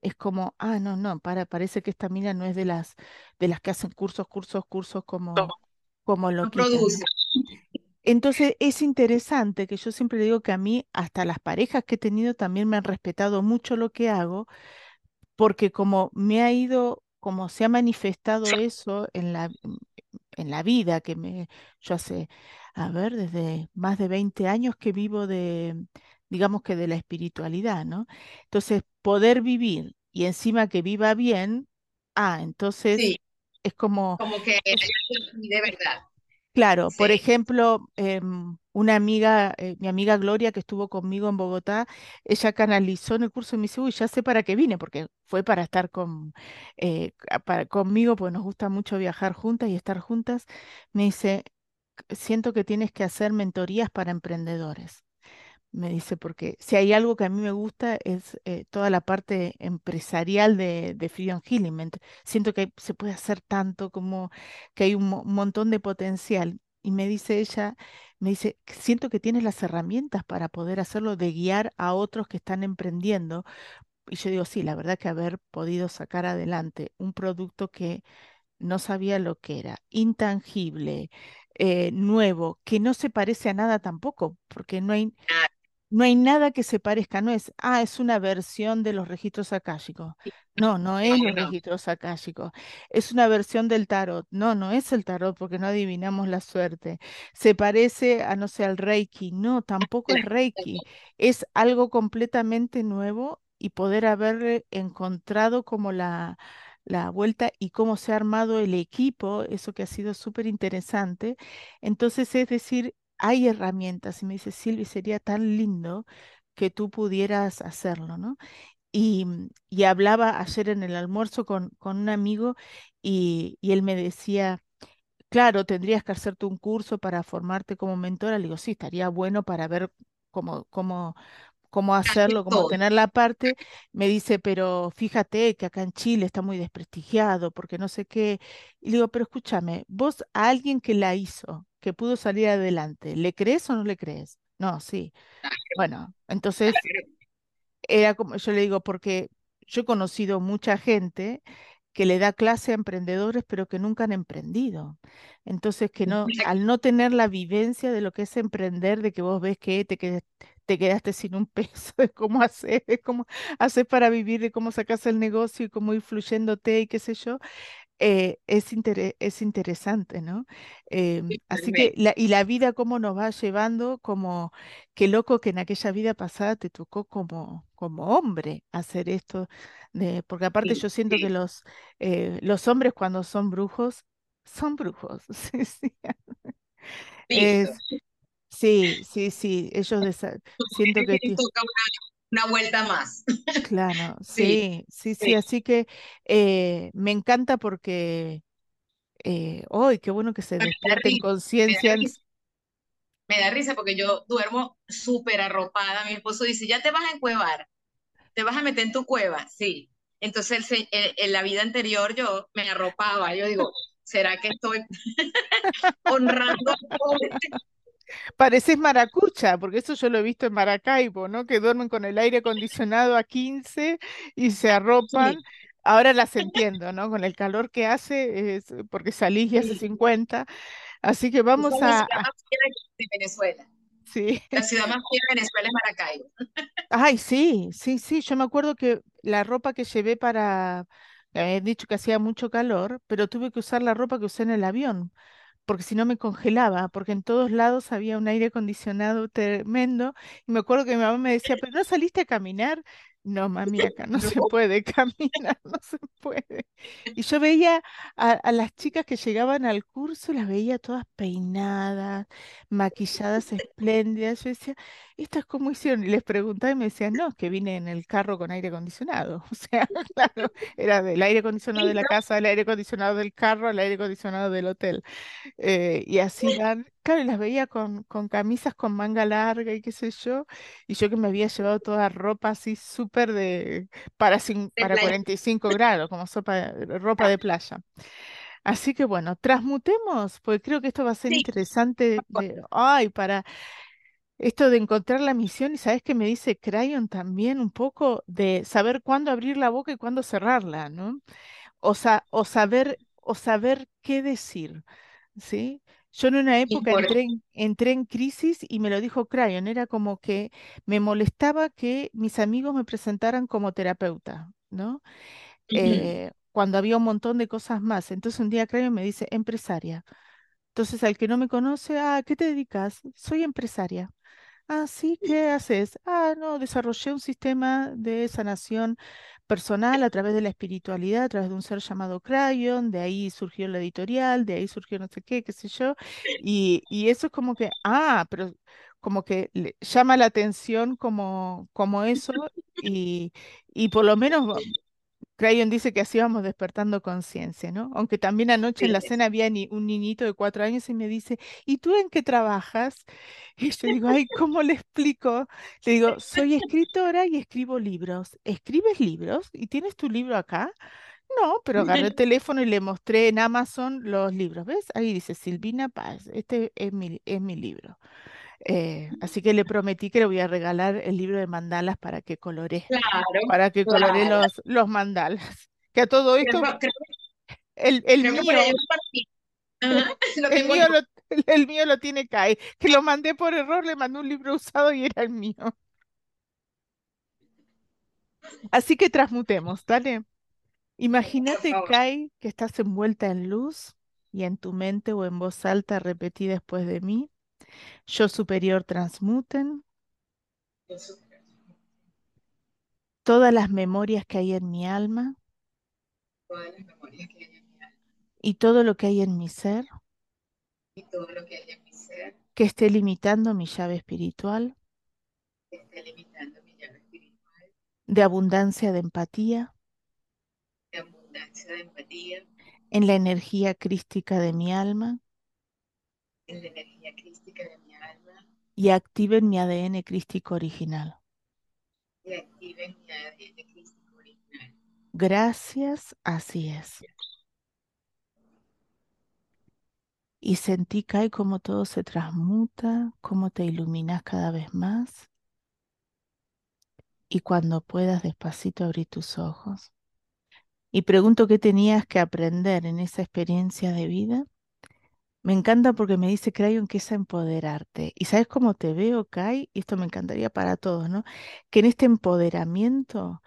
es como, ah, no, no, para, parece que esta mina no es de las, de las que hacen cursos, cursos, cursos como, como no produce. ¿no? Entonces es interesante que yo siempre digo que a mí, hasta las parejas que he tenido también me han respetado mucho lo que hago, porque como me ha ido, como se ha manifestado eso en la, en la vida, que me, yo hace, a ver, desde más de 20 años que vivo de, digamos que de la espiritualidad, ¿no? Entonces, poder vivir y encima que viva bien, ah, entonces Sí, es como, como que de verdad. claro, por ejemplo, em, una amiga, eh, mi amiga Gloria que estuvo conmigo en Bogotá, ella canalizó en el curso y me dice, uy, ya sé para qué vine, porque fue para estar con, eh, para- conmigo, porque nos gusta mucho viajar juntas y estar juntas. Me dice, siento que tienes que hacer mentorías para emprendedores. Me dice, porque si hay algo que a mí me gusta es eh, toda la parte empresarial de, de Freedom Healing. Siento que se puede hacer tanto, como que hay un, mo- un montón de potencial. Y me dice ella, me dice, siento que tienes las herramientas para poder hacerlo, de guiar a otros que están emprendiendo. Y yo digo, sí, la verdad que haber podido sacar adelante un producto que no sabía lo que era, intangible, eh, nuevo, que no se parece a nada tampoco, porque no hay, no hay nada que se parezca, no es, ah, es una versión de los registros akáshicos. No, no es los registros akáshicos. Es una versión del tarot. No, no es el tarot porque no adivinamos la suerte. Se parece a, no sé, al Reiki. No, tampoco es Reiki. Es algo completamente nuevo y poder haber encontrado como la, la vuelta y cómo se ha armado el equipo, eso que ha sido súper interesante. Entonces, es decir, hay herramientas. Y me dice, Silvi, sería tan lindo que tú pudieras hacerlo, ¿no? Y, mm, y hablaba ayer en el almuerzo con, con un amigo y, y él me decía, claro, tendrías que hacerte un curso para formarte como mentora. Le digo, sí, estaría bueno para ver cómo, cómo, cómo hacerlo, cómo tener la parte. Me dice, pero fíjate que acá en Chile está muy desprestigiado porque no sé qué. Y digo, pero escúchame, vos a alguien que la hizo, que pudo salir adelante, ¿le crees o no le crees? No, sí. Bueno, entonces era como, yo le digo, porque yo he conocido mucha gente que le da clase a emprendedores, pero que nunca han emprendido. Entonces, que no, al no tener la vivencia de lo que es emprender, de que vos ves que te quedas- te quedaste sin un peso, de cómo hacer, de cómo hacer para vivir, de cómo sacas el negocio y cómo ir fluyéndote y qué sé yo, eh, es, intere- es interesante, ¿no? Em, así que, la, y la vida cómo nos va llevando, como, qué loco que en aquella vida pasada te tocó como, como hombre hacer esto, de, porque aparte Sí, yo siento que los, eh, los hombres cuando son brujos, son brujos, sí, sí, es, sí, sí, sí, ellos siento que toca una, una vuelta más. Claro, Sí, sí, sí, sí, sí. así que eh, me encanta porque eh, ¡ay, qué bueno que se despierten risa, me da risa, porque yo duermo súper arropada. Mi esposo dice, ya te vas a encuevar, te vas a meter en tu cueva. Sí. Entonces, el se- en, la vida anterior yo me arropaba. Yo digo, ¿será que estoy honrando Pareces maracucha, porque eso yo lo he visto en Maracaibo, ¿no? Que duermen con el aire acondicionado a 15 y se Sí, arropan. Ahora las entiendo, ¿no? Con el calor que hace, es porque salís y hace sí. 50. Así que vamos es la a, ciudad más fiera de Venezuela. sí. La ciudad más fiera de Venezuela es Maracaibo. Ay, sí, sí, sí. Yo me acuerdo que la ropa que llevé para, habían dicho que hacía mucho calor, pero tuve que usar la ropa que usé en el avión porque si no me congelaba, porque en todos lados había un aire acondicionado tremendo. Y me acuerdo que mi mamá me decía, ¿pero no saliste a caminar? No, mami, acá no No, se puede caminar, no se puede. Y yo veía a, a las chicas que llegaban al curso, las veía todas peinadas, maquilladas espléndidas. Yo decía, ¿esto es cómo hicieron? Y les preguntaba y me decían, no, es que vine en el carro con aire acondicionado. O sea, claro, era del aire acondicionado de la casa, el aire acondicionado del carro, el aire acondicionado del hotel. Eh, y así van, claro, y las veía con, con camisas con manga larga y qué sé yo, y yo que me había llevado toda ropa así súper de, para, cin- para playa. 45 grados, como sopa ropa de playa. Así que bueno, transmutemos, porque creo que esto va a ser Sí, interesante de, ay, para esto de encontrar la misión, y sabes que me dice Crayon también un poco de saber cuándo abrir la boca y cuándo cerrarla, ¿no? O, sa- o saber, o saber qué decir, ¿sí? Yo en una época entré en, entré en crisis y me lo dijo Crayon, era como que me molestaba que mis amigos me presentaran como terapeuta, ¿no? Eh, cuando había un montón de cosas más. Entonces un día Crayon me dice, empresaria. Entonces al que no me conoce, ah, ¿a qué te dedicas? Soy empresaria. Ah, sí, ¿qué haces? Ah, no, desarrollé un sistema de sanación personal a través de la espiritualidad, a través de un ser llamado Crayon, de ahí surgió la editorial, de ahí surgió no sé qué, qué sé yo, y, y eso es como que, ah, pero como que le llama la atención como, como eso, y, y por lo menos Crayon dice que así vamos despertando conciencia, ¿no? Aunque también anoche en Sí, la cena había ni- un niñito de cuatro años y me dice, ¿y tú en qué trabajas? Y yo digo, ay, ¿cómo le explico? Le digo, soy escritora y escribo libros. ¿Escribes libros? ¿Y tienes tu libro acá? No, pero agarré el teléfono y le mostré en Amazon los libros. ¿Ves? Ahí dice Silvina Paz, este es mi, es mi libro. Eh, así que le prometí que le voy a regalar el libro de mandalas para que colore claro, para que colore los, los mandalas. Que a todo esto, creo el, mío. Ajá, lo el mío lo, el mío lo tiene Kai, que lo mandé por error, le mandé un libro usado y era el mío. Así que transmutemos, dale. Imagínate. Kai, que estás envuelta en luz y en tu mente o en voz alta repetí después de mí. Yo superior transmuten todas las memorias que hay en mi alma y todo lo que hay en mi ser que esté limitando mi llave espiritual de abundancia de empatía de abundancia de empatía en la energía crística de mi alma en la energía crística de mi alma y activen mi ADN crístico original. y activen mi ADN crístico original. Gracias, así es. Y sentí, Kai, cómo todo se transmuta, cómo te iluminas cada vez más. Y cuando puedas, despacito abrí tus ojos. Y pregunto qué tenías que aprender en esa experiencia de vida. Me encanta porque me dice Crayon que es a empoderarte. ¿Y sabes cómo te veo, Kai? Y esto me encantaría para todos, ¿no? Que en este empoderamiento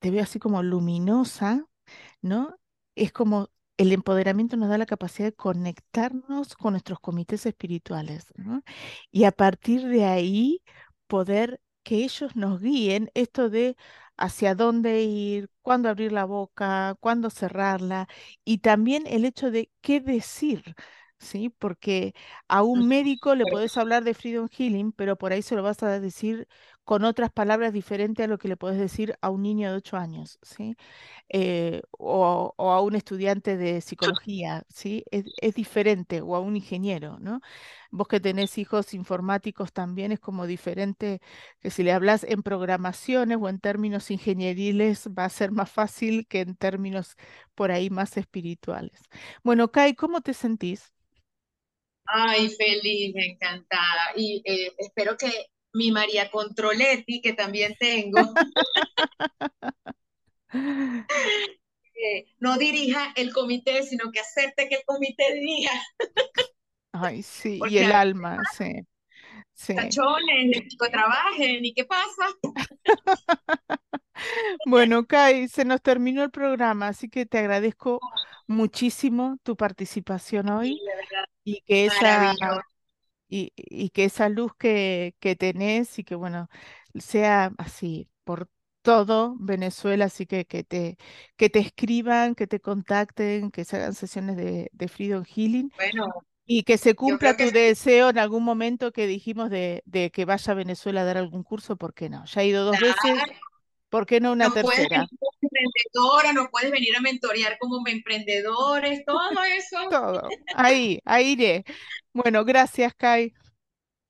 te veo así como luminosa, ¿no? Es como el empoderamiento nos da la capacidad de conectarnos con nuestros comités espirituales, ¿no? Y a partir de ahí poder que ellos nos guíen esto de hacia dónde ir, cuándo abrir la boca, cuándo cerrarla, y también el hecho de qué decir. ¿Sí? Porque a un médico le podés hablar de Freedom Healing, pero por ahí se lo vas a decir con otras palabras diferentes a lo que le podés decir a un niño de 8 años, ¿sí? eh, o, o a un estudiante de psicología, ¿sí? Es, es diferente, o a un ingeniero, ¿no? Vos que tenés hijos informáticos también es como diferente que si le hablas en programaciones o en términos ingenieriles va a ser más fácil que en términos por ahí más espirituales. Bueno, Kai, ¿cómo te sentís? ay, feliz, encantada. Y eh, espero que mi María Controletti, que también tengo, eh, no dirija el comité, sino que acepte que el comité dirija, Ay, sí, y el alma, sí, sí. de chico trabajen, ¿y qué pasa? Bueno, Kai, se nos terminó el programa, así que te agradezco muchísimo tu participación Sí, hoy de verdad, y que esa. Y, y que esa luz que, que tenés y que bueno, sea así por todo Venezuela, así que que te, que te escriban, que te contacten, que se hagan sesiones de, de Freedom Healing Bueno, Y que se cumpla que tu deseo en algún momento que dijimos de, de que vaya a Venezuela a dar algún curso, ¿por qué no? Ya he ido dos veces, ¿por qué no una no puedes tercera? venir como emprendedora, no puedes venir a mentorear como emprendedores, todo eso. Todo. Ahí, ahí iré. Bueno, gracias, Kai.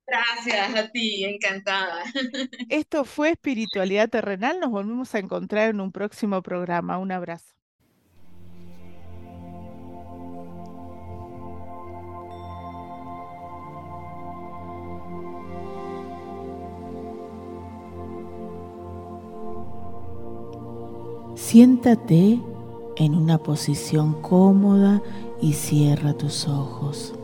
Gracias a ti, encantada. Esto fue Espiritualidad Terrenal. Nos volvemos a encontrar en un próximo programa. Un abrazo. Siéntate en una posición cómoda y cierra tus ojos.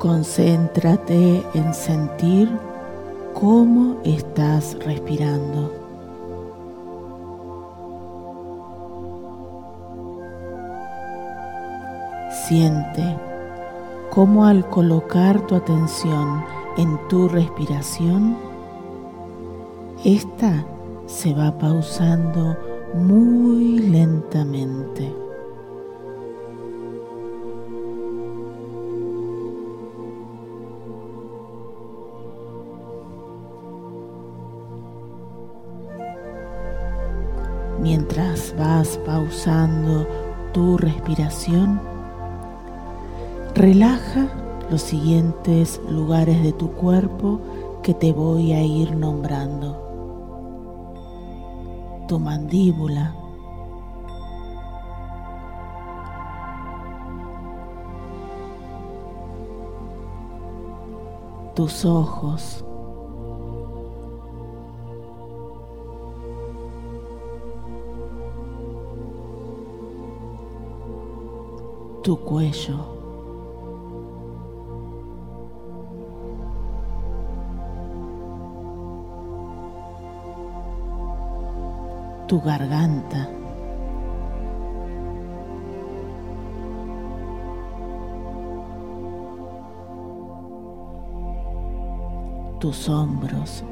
Concéntrate en sentir cómo estás respirando. Siente cómo al colocar tu atención en tu respiración, esta se va pausando muy lentamente. Mientras vas pausando tu respiración, relaja los siguientes lugares de tu cuerpo que te voy a ir nombrando. Tu mandíbula, tus ojos, tu cuello. Tu garganta. tus hombros.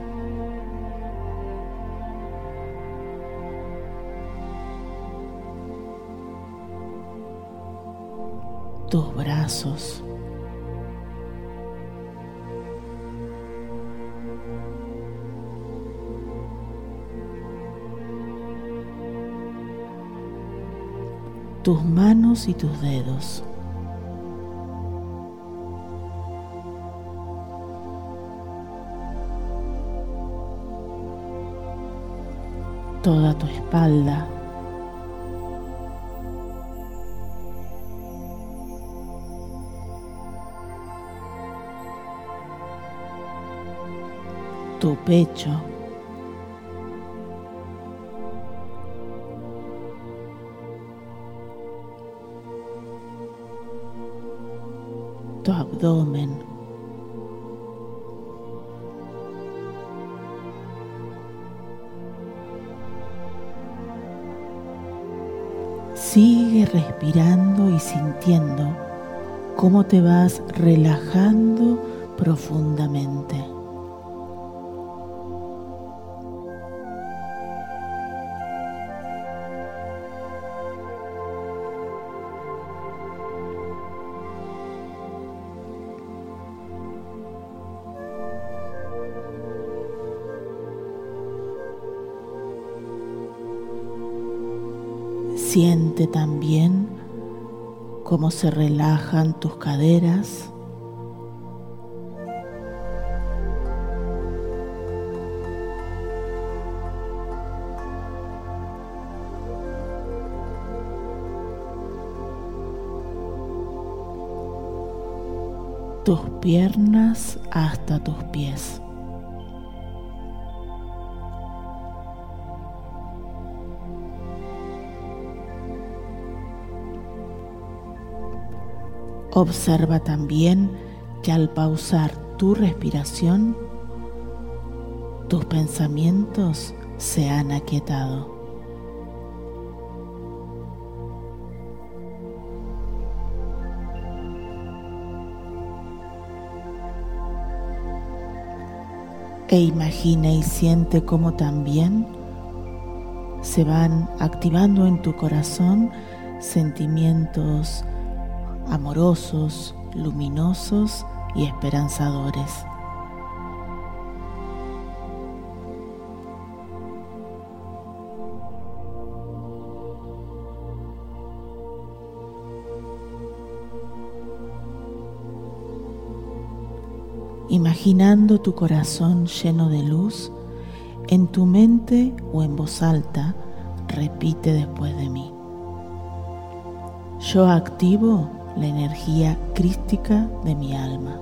tus brazos. Tus manos y tus dedos. Toda tu espalda. Tu pecho. Abdomen. Sigue respirando y sintiendo cómo te vas relajando profundamente. Siente también cómo se relajan tus caderas. tus piernas hasta tus pies. Observa también que al pausar tu respiración, tus pensamientos se han aquietado. e imagina y siente cómo también se van activando en tu corazón sentimientos amorosos, luminosos y esperanzadores. Imaginando tu corazón lleno de luz, en tu mente o en voz alta, repite después de mí. Yo activo la energía crística de mi alma.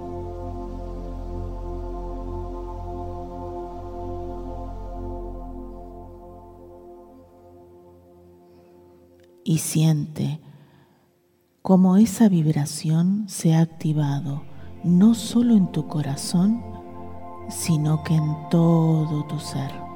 Y siente cómo esa vibración se ha activado no solo en tu corazón, sino que en todo tu ser.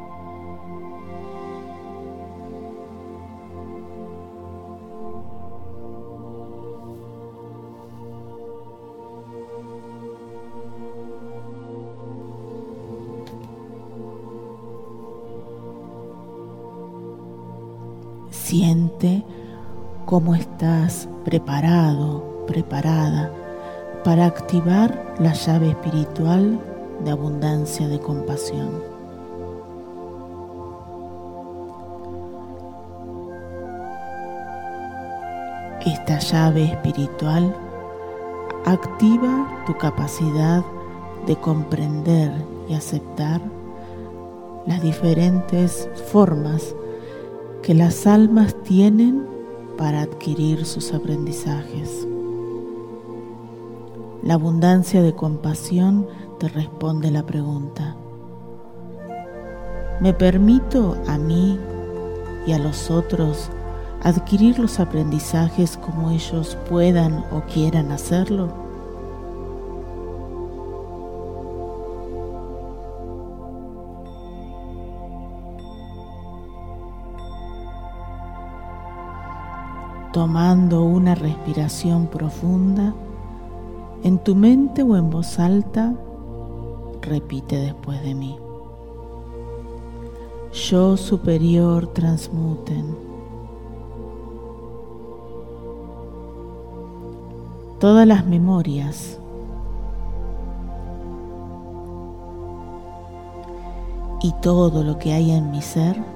Cómo estás preparado, preparada para activar la llave espiritual de abundancia de compasión. Esta llave espiritual activa tu capacidad de comprender y aceptar las diferentes formas que las almas tienen para adquirir sus aprendizajes. La abundancia de compasión te responde la pregunta. ¿Me permito a mí y a los otros adquirir los aprendizajes como ellos puedan o quieran hacerlo? Tomando una respiración profunda, en tu mente o en voz alta, repite después de mí. Yo superior transmuten. Todas las memorias y todo lo que hay en mi ser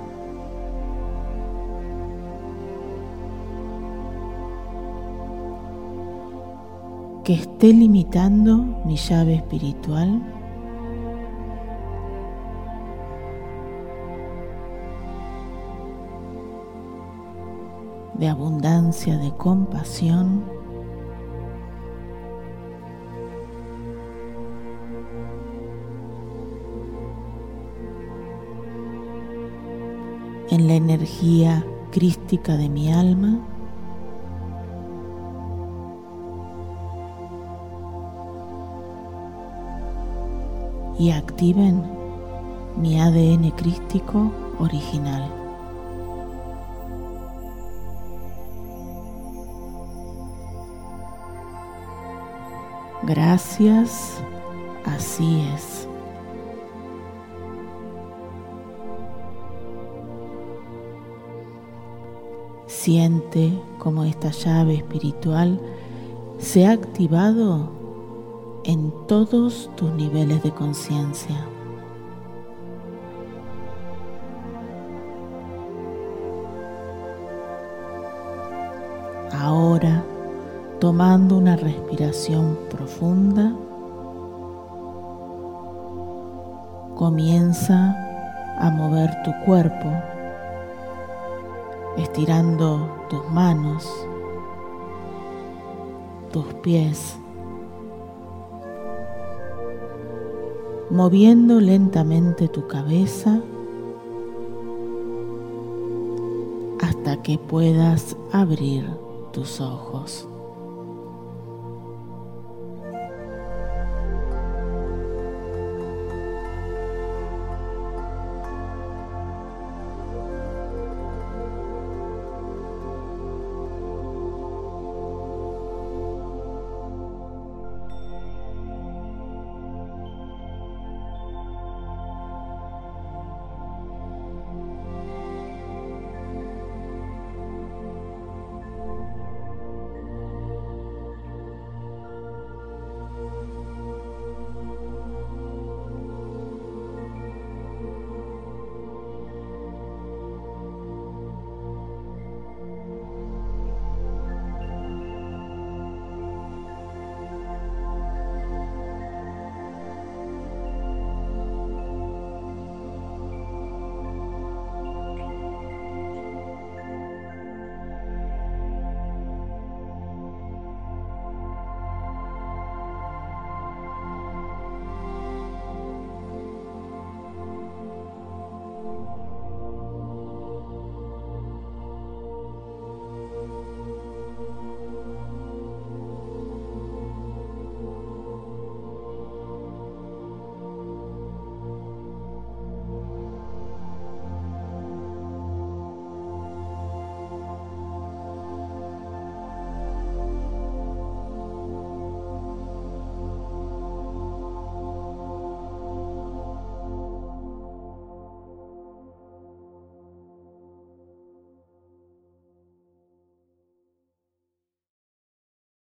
que esté limitando mi llave espiritual de abundancia, de compasión. en la energía crística de mi alma. Y activen mi ADN crístico original. Gracias, así es. Siente como esta llave espiritual se ha activado en todos tus niveles de conciencia. Ahora, tomando una respiración profunda, comienza a mover tu cuerpo, estirando tus manos, tus pies, moviendo lentamente tu cabeza hasta que puedas abrir tus ojos.